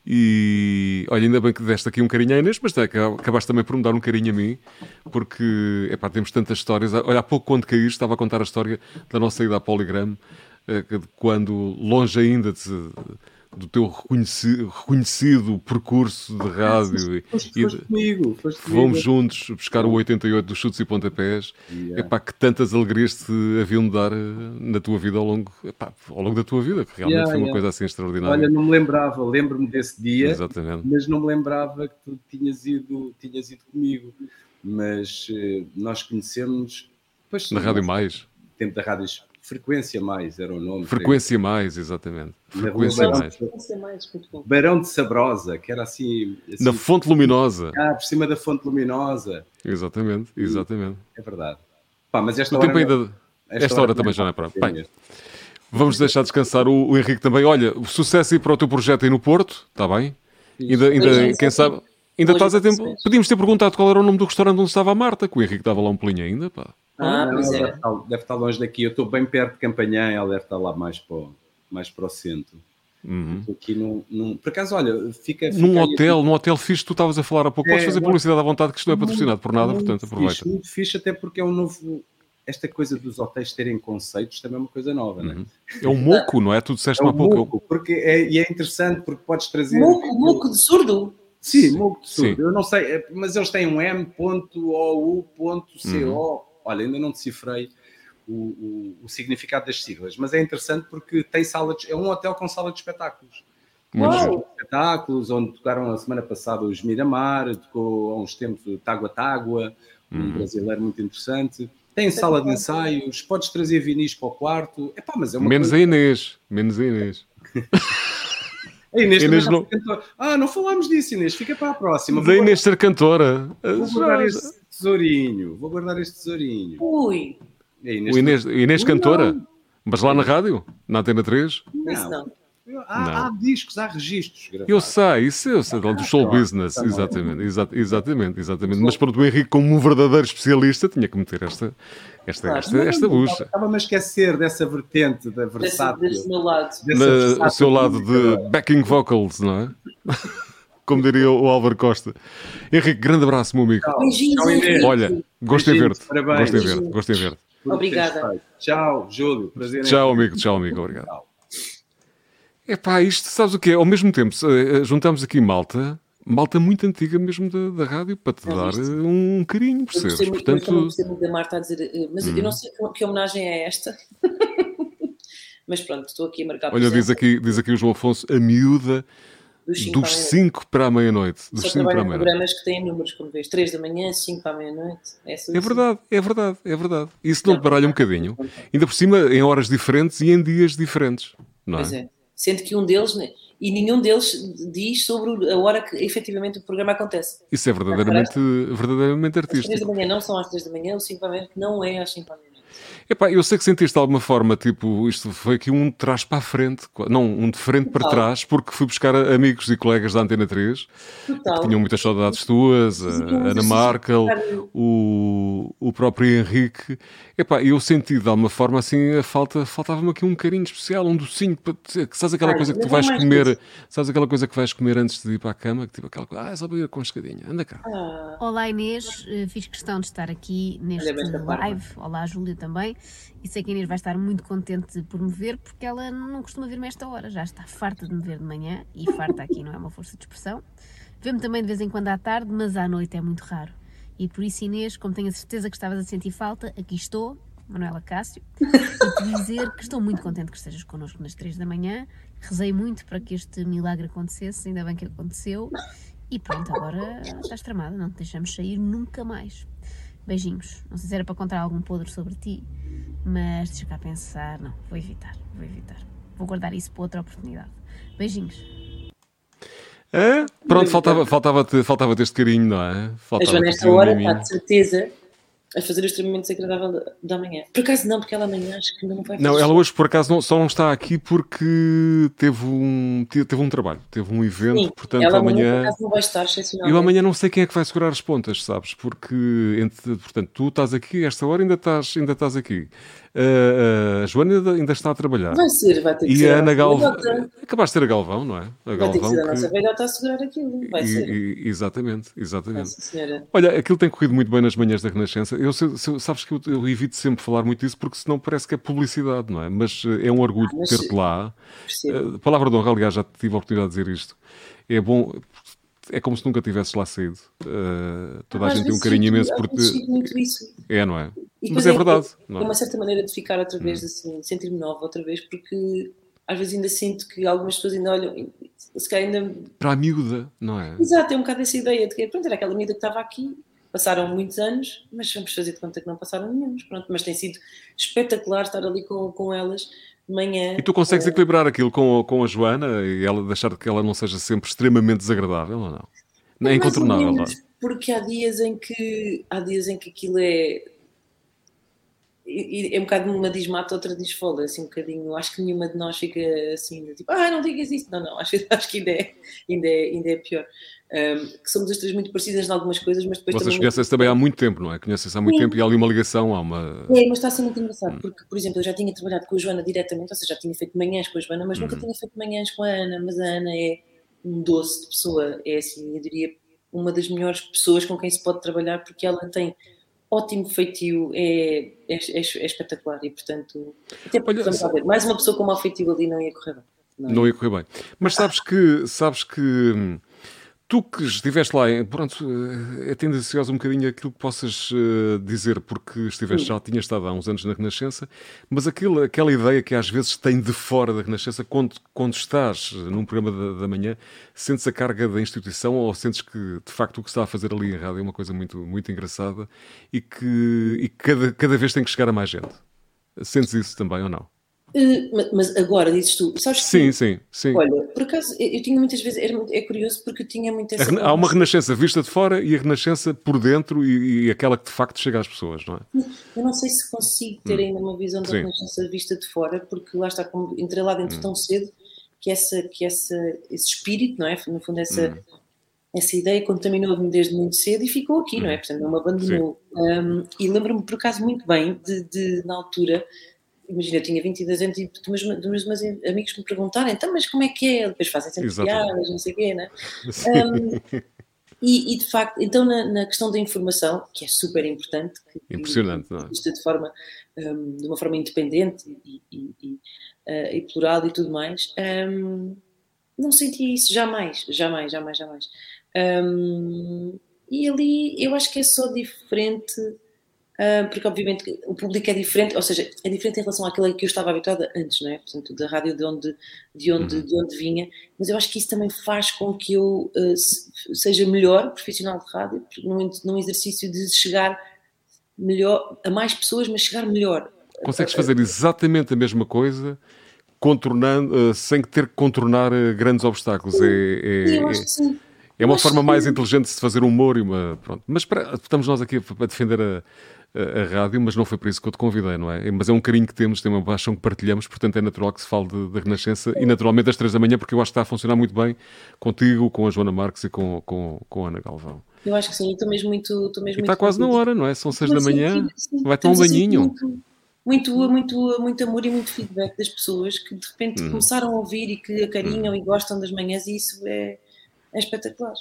E olha, ainda bem que deste aqui um carinho à Inês, mas acabaste também por me dar um carinho a mim, porque temos tantas histórias. Olha, há pouco quando caíste, estava a contar a história da nossa ida à Poligram, eh, quando longe ainda de do teu reconhecido, reconhecido percurso de rádio. Foste, e, foste comigo, foste fomos comigo. juntos buscar o 88 dos chutes e pontapés. Yeah. Epá, que tantas alegrias te haviam de dar eh, na tua vida ao longo, epá, ao longo da tua vida, que realmente yeah, foi uma yeah. coisa assim extraordinária. Olha, não me lembrava, lembro-me desse dia, Exatamente. mas não me lembrava que tu tinhas ido, tinhas ido comigo. Mas uh, nós conhecemos. Pois, na Rádio Mais. Tempo da Rádio Frequência Mais era o nome. Frequência Mais, exatamente. Frequência Mais. Barão de Sabrosa, que era assim, assim, Na Fonte Luminosa. Ah, por cima da Fonte Luminosa. Exatamente, exatamente. É verdade. Pá, mas esta hora. Ainda... Esta, esta, hora, hora também já não é para. Bem, vamos deixar descansar o, o, Henrique também. Olha, sucesso aí para o teu projeto aí no Porto, está bem? Ainda, ainda quem sabe. Ainda estás a tempo. Podíamos ter perguntado qual era o nome do restaurante onde estava a Marta, que o Henrique dava lá um pulinho ainda, pá. Ah, não, deve, estar, deve, estar, longe daqui. Eu estou bem perto de Campanhã, ela deve estar lá mais para, mais para o centro. Uhum. Aqui num, num, por acaso, olha, fica. fica num hotel, aqui. num hotel fixe, tu estavas a falar há pouco. É, Podes fazer publicidade à vontade, que isto não é patrocinado por nada, portanto, aproveita. Fixe, muito fixe, até porque é um novo. Esta coisa dos hotéis terem conceitos também é uma coisa nova, uhum. não é? É um moco, não é? Tu disseste é um há pouco. Moco, porque é, e é interessante porque podes trazer. Moco, moco de surdo? Sim, moco de surdo. Sim. Eu não sei, é, mas eles têm um M.ou.co. Uhum olha, ainda não decifrei o, o, o, significado das siglas, mas é interessante porque tem sala de, é um hotel com sala de espetáculos. Muito espetáculos, onde tocaram a semana passada os Miramar, tocou há uns tempos o Tágua Tágua, um uhum. brasileiro muito interessante. Tem sala de ensaios, podes trazer vinis para o quarto. Epá, mas é menos coisa... a Inês, menos a Inês. a Inês, Inês não... Ah, não falámos disso, Inês, fica para a próxima. Da Inês ser cantora. Vou guardar este tesourinho, vou guardar este tesourinho. Ui. Inês, o Inês, Inês cantora? Não. Mas lá na rádio? Na Antena 3? Não. não. Há, há, discos, há registros. Gravados. Eu sei, isso eu sei, do show business, tá exatamente, exa exatamente, exatamente. Mas pronto, o Henrique, como um verdadeiro especialista, tinha que meter esta, esta, claro, esta, esta bucha. Estava-me a esquecer dessa vertente da versátil. Desse, desse meu lado. Na, o seu lado de backing vocals, não é? Como diria o Álvaro Costa. Henrique, grande abraço, meu amigo. Beijinhos. Olha, gostei de ver-te. Gostei de ver-te. Gostei de ver-te. Obrigada. Tchau, Júlio. Prazer Tchau, amigo. Tchau, amigo. Obrigado. Tchau. Epá, isto, sabes o que é? Ao mesmo tempo, eh, juntamos aqui malta, malta muito antiga mesmo da, da rádio, para te dar um carinho, percebes? Eu Portanto... eu muito da Marta a dizer, eh, mas hum. eu não sei que, que homenagem é esta. <laughs> mas pronto, estou aqui a marcar Olha, diz aqui, diz aqui o João Afonso, a miúda dos 5 para a meia-noite. Dos 5 para a meia-noite. programas que têm números, como vês, 3 da manhã, 5 para a meia-noite. É, é verdade, é verdade, é verdade. Isso não, não baralha um bocadinho. Ainda por cima, em horas diferentes e em dias diferentes. Não é? Pois é sendo que um deles, né, e nenhum deles diz sobre a hora que efetivamente o programa acontece. Isso é verdadeiramente, verdadeiramente artístico. Às 3 da manhã não são às 3 da manhã, o 5 da manhã não é às 5 da manhã. Epá, eu sei que sentiste de alguma forma, tipo, isto foi aqui um de trás para a frente, não, um de frente Total. para trás, porque fui buscar amigos e colegas da Antena 3 Total. que tinham muitas saudades tuas, a Ana Markel, o, o próprio Henrique. Epá, eu senti de alguma forma assim, a falta, faltava-me aqui um carinho especial, um docinho, para, sabes aquela Ai, coisa que tu vais comer, sabes aquela coisa que vais comer antes de ir para a cama, que tipo aquela coisa, ah, é só para ir com escadinha, anda cá. Ah. Olá Inês, eh, fiz questão de estar aqui neste live. Olá Júlia também. E sei que a Inês vai estar muito contente por me ver, porque ela não costuma ver-me esta hora. Já está farta de me ver de manhã, e farta aqui não é uma força de expressão. Vê-me também de vez em quando à tarde, mas à noite é muito raro. E por isso, Inês, como tenho a certeza que estavas a sentir falta, aqui estou, Manuela Cássio, <laughs> e te dizer que estou muito contente que estejas connosco nas 3 da manhã. Rezei muito para que este milagre acontecesse, ainda bem que aconteceu. E pronto, agora estás tramada, não te deixamos sair nunca mais. Beijinhos. Não sei se era para contar algum podre sobre ti, mas deixa cá pensar. Não, vou evitar, vou evitar. Vou guardar isso para outra oportunidade. Beijinhos. É? Pronto, faltava-te faltava faltava este carinho, não é? Faltava a Joana, nesta hora, está de certeza a fazer o extremamente desagradável da manhã. Por acaso não, porque ela amanhã acho que não vai fazer. Não, ela hoje por acaso não, só não está aqui porque teve um, teve um trabalho, teve um evento, Sim, portanto ela amanhã. Por acaso não vai estar, Eu amanhã não sei quem é que vai segurar as pontas, sabes? Porque, entre, portanto, tu estás aqui, esta hora ainda estás, ainda estás aqui. Uh, a Joana ainda, está a trabalhar. Vai ser, vai ter que e ser. a Ana Galvão. Acabaste de ter a Galvão, não é? A vai Galvão ter que ser a nossa velhota a segurar aquilo. Vai e, ser. E, exatamente, exatamente. Olha, aquilo tem corrido muito bem nas manhãs da Renascença. Eu, sabes que eu, eu, evito sempre falar muito disso porque senão parece que é publicidade, não é? Mas eh, é um orgulho ah, ter-te lá. Uh, palavra de honra, aliás, já tive a oportunidade de dizer isto. É bom, é como se nunca tivesses lá saído. Uh, toda ah, a gente tem um carinho imenso por ti. muito isso. É, não é? Mas é, é verdade. É, é, uma certa maneira de ficar outra vez, hum. assim, sentir-me nova outra vez, porque às vezes ainda sinto que algumas pessoas ainda olham, se calhar ainda. Para a miúda, não é? Exato, tem um bocado essa ideia de que, pronto, era aquela miúda que estava aqui, passaram muitos anos, mas vamos fazer de conta que não passaram nenhum. Pronto, mas tem sido espetacular estar ali com, com elas manhã. E tu consegues é... equilibrar aquilo com, com a Joana e ela deixar que ela não seja sempre extremamente desagradável ou não? Não é incontornável, não? Porque há dias em que há dias em que aquilo é é um bocado uma diz mata, outra diz foda, assim um bocadinho. Acho que nenhuma de nós fica assim, tipo, ah, não digas isso. Não, não, <laughs> acho, acho que ainda é, ainda é, ainda é pior. Um, que somos as três muito parecidas em algumas coisas, mas depois Vocês conhecem-se também há muito tempo, não é? Conhecem-se há muito Sim. tempo e há ali uma ligação, há uma... É, mas está a ser muito engraçado, hum. porque, por exemplo, eu já tinha trabalhado com a Joana diretamente, ou seja, já tinha feito manhãs com a Joana, mas hum. nunca tinha feito manhãs com a Ana, mas a Ana é um doce de pessoa, é assim, eu diria, uma das melhores pessoas com quem se pode trabalhar, porque ela tem ótimo feitio, é, é, é, é espetacular e, portanto, até porque, Olha, vamos ver, mais uma pessoa com mau feitio ali não ia correr bem. Não, não ia correr bem. Mas sabes que, sabes que Tu que estiveste lá, pronto, eh, é tendencioso um bocadinho aquilo que possas uh, dizer, porque estiveste, já tinha estado há uns anos na Renascença, mas aquilo, aquela ideia que às vezes tem de fora da Renascença, quando, quando estás num programa da, da, manhã, sentes a carga da instituição ou sentes que de facto o que está a fazer ali em rádio é uma coisa muito, muito engraçada e que e cada, cada vez tem que chegar a mais gente? Sentes isso também ou não? Eh, mas agora dizes tu, sabes que, Sim, sim, sim. Olha, por acaso, eu tinha muitas vezes, é curioso porque eu tinha muitas. Há uma renascença vista de fora e a renascença por dentro e, e, aquela que de facto chega às pessoas, não é? Eu não sei se consigo ter hum. ainda uma visão da sim. renascença vista de fora, porque lá está, como entrei lá dentro hum. tão cedo, que, essa, que essa, esse espírito, não é? No fundo, essa. Hum. Essa ideia contaminou-me desde muito cedo e ficou aqui, não é? Hum. Portanto, não me abandonou. Um, e lembro-me, por acaso, muito bem de, de na altura, imagina, eu tinha 22 anos e dos meus, dos meus amigos me perguntarem, então, mas como é que é? Depois fazem sempre piadas, não sei o quê, né? <laughs> Um, e, e, de facto, então na, na, questão da informação, que é super importante, que, impressionante, não é? de forma, um, de uma forma independente e, e, e, uh, e plural e tudo mais, um, não senti isso jamais, jamais, jamais, jamais. E ali eu acho que é só diferente porque obviamente o público é diferente, ou seja, é diferente em relação àquilo que eu estava habituada antes, não é? Portanto, da rádio de onde, de onde, uhum. de onde vinha, mas eu acho que isso também faz com que eu uh, seja melhor profissional de rádio, num, num exercício de chegar melhor a mais pessoas, mas chegar melhor. Consegues fazer exatamente a mesma coisa contornando, uh, sem ter que contornar grandes obstáculos. É, é, eu acho que sim. É uma forma mais inteligente de se fazer humor e uma. Pronto. Mas para, estamos nós aqui a defender a, a, a, rádio, mas não foi por isso que eu te convidei, não é? Mas é um carinho que temos, tem uma paixão que partilhamos, portanto é natural que se fale da Renascença e naturalmente às três da manhã, porque eu acho que está a funcionar muito bem contigo, com a Joana Marques e com, com, com a Ana Galvão. Eu acho que sim, estou mesmo muito. Estou mesmo e está quase na hora, não é? São seis da manhã, sim, sim. vai tomar um banhinho. Muito, muito, muito, muito amor e muito feedback das pessoas que de repente hum. começaram a ouvir e que acarinham hum. e gostam das manhãs e isso é, é espetacular.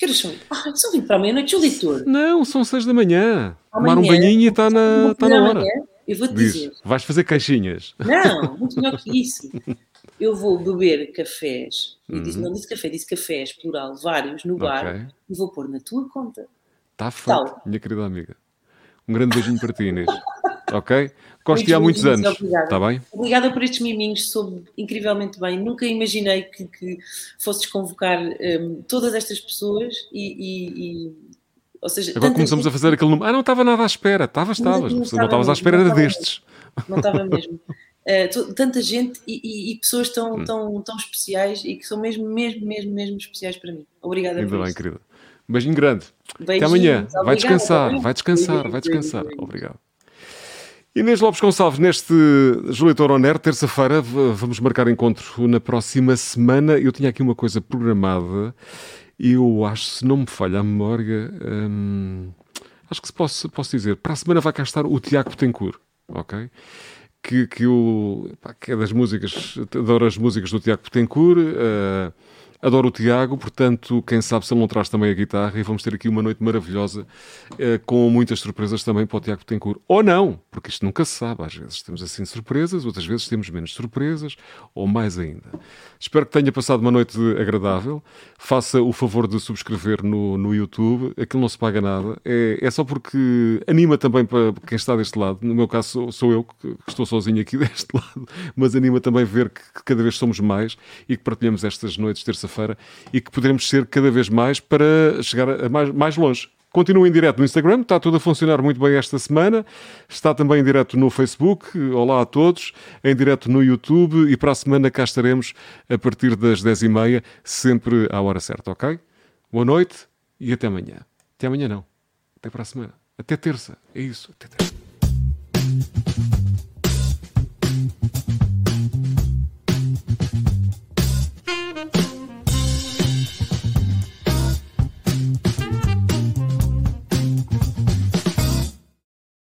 Que horas são? Ah, são 20 para a meia-noite, o leitor. Não, são 6 da manhã. Tomar um banhinho e está na, está na hora. Eu vou-te dizer. Vais fazer caixinhas. Não, <laughs> muito melhor que isso. Eu vou beber cafés, uhum. disse, não disse café, disse cafés, plural, vários, no bar, okay. e vou pôr na tua conta. Está feito, minha querida amiga. Um grande beijinho para ti, Inês. <laughs> ok? Gosto há muitos anos. Está bem? Obrigada por estes miminhos, soube incrivelmente bem. Nunca imaginei que, que fosses convocar um, todas estas pessoas e, e, e ou seja, Agora começamos gente... a fazer aquele número. Ah, não estava nada à espera. Estavas, estavas. Não estavas à espera era destes. Não estava mesmo. <laughs> Uh, tanta gente e, e, e, pessoas tão, hum. tão, tão especiais e que são mesmo, mesmo, mesmo, mesmo especiais para mim. Obrigada Ainda bem, querida. Um beijinho grande. Beijinhos. Até amanhã. Vai descansar, vai descansar, vai descansar. Obrigado. Inês Lopes Gonçalves, neste Julieta Oroner, terça-feira, vamos marcar encontro na próxima semana. Eu tinha aqui uma coisa programada eu acho, se não me falha a memória, hum, acho que se posso, posso dizer, para a semana vai cá estar o Tiago Betancourt, ok? Que, que, eu, pá, que é das músicas, adoro as músicas do Tiago Betancourt, uh, Adoro o Tiago, portanto, quem sabe se ele não traz também a guitarra e vamos ter aqui uma noite maravilhosa eh, com muitas surpresas também para o Tiago Tencourt. Ou não, porque isto nunca se sabe. Às vezes temos assim surpresas, outras vezes temos menos surpresas, ou mais ainda. Espero que tenha passado uma noite agradável. Faça o favor de subscrever no, no YouTube. Aquilo não se paga nada. É, é só porque anima também para quem está deste lado. No meu caso, sou, sou eu que estou sozinho aqui <laughs> deste lado, mas anima também ver que, que cada vez somos mais e que partilhamos estas noites terça feira e que poderemos ser cada vez mais para chegar a mais, mais longe. Continua em direto no Instagram, está tudo a funcionar muito bem esta semana. Está também em direto no Facebook. Olá a todos. Em direto no YouTube. E para a semana cá estaremos a partir das 10h30, sempre à hora certa, ok? Boa noite e até amanhã. Até amanhã não. Até para a semana. Até terça. É isso. Até terça.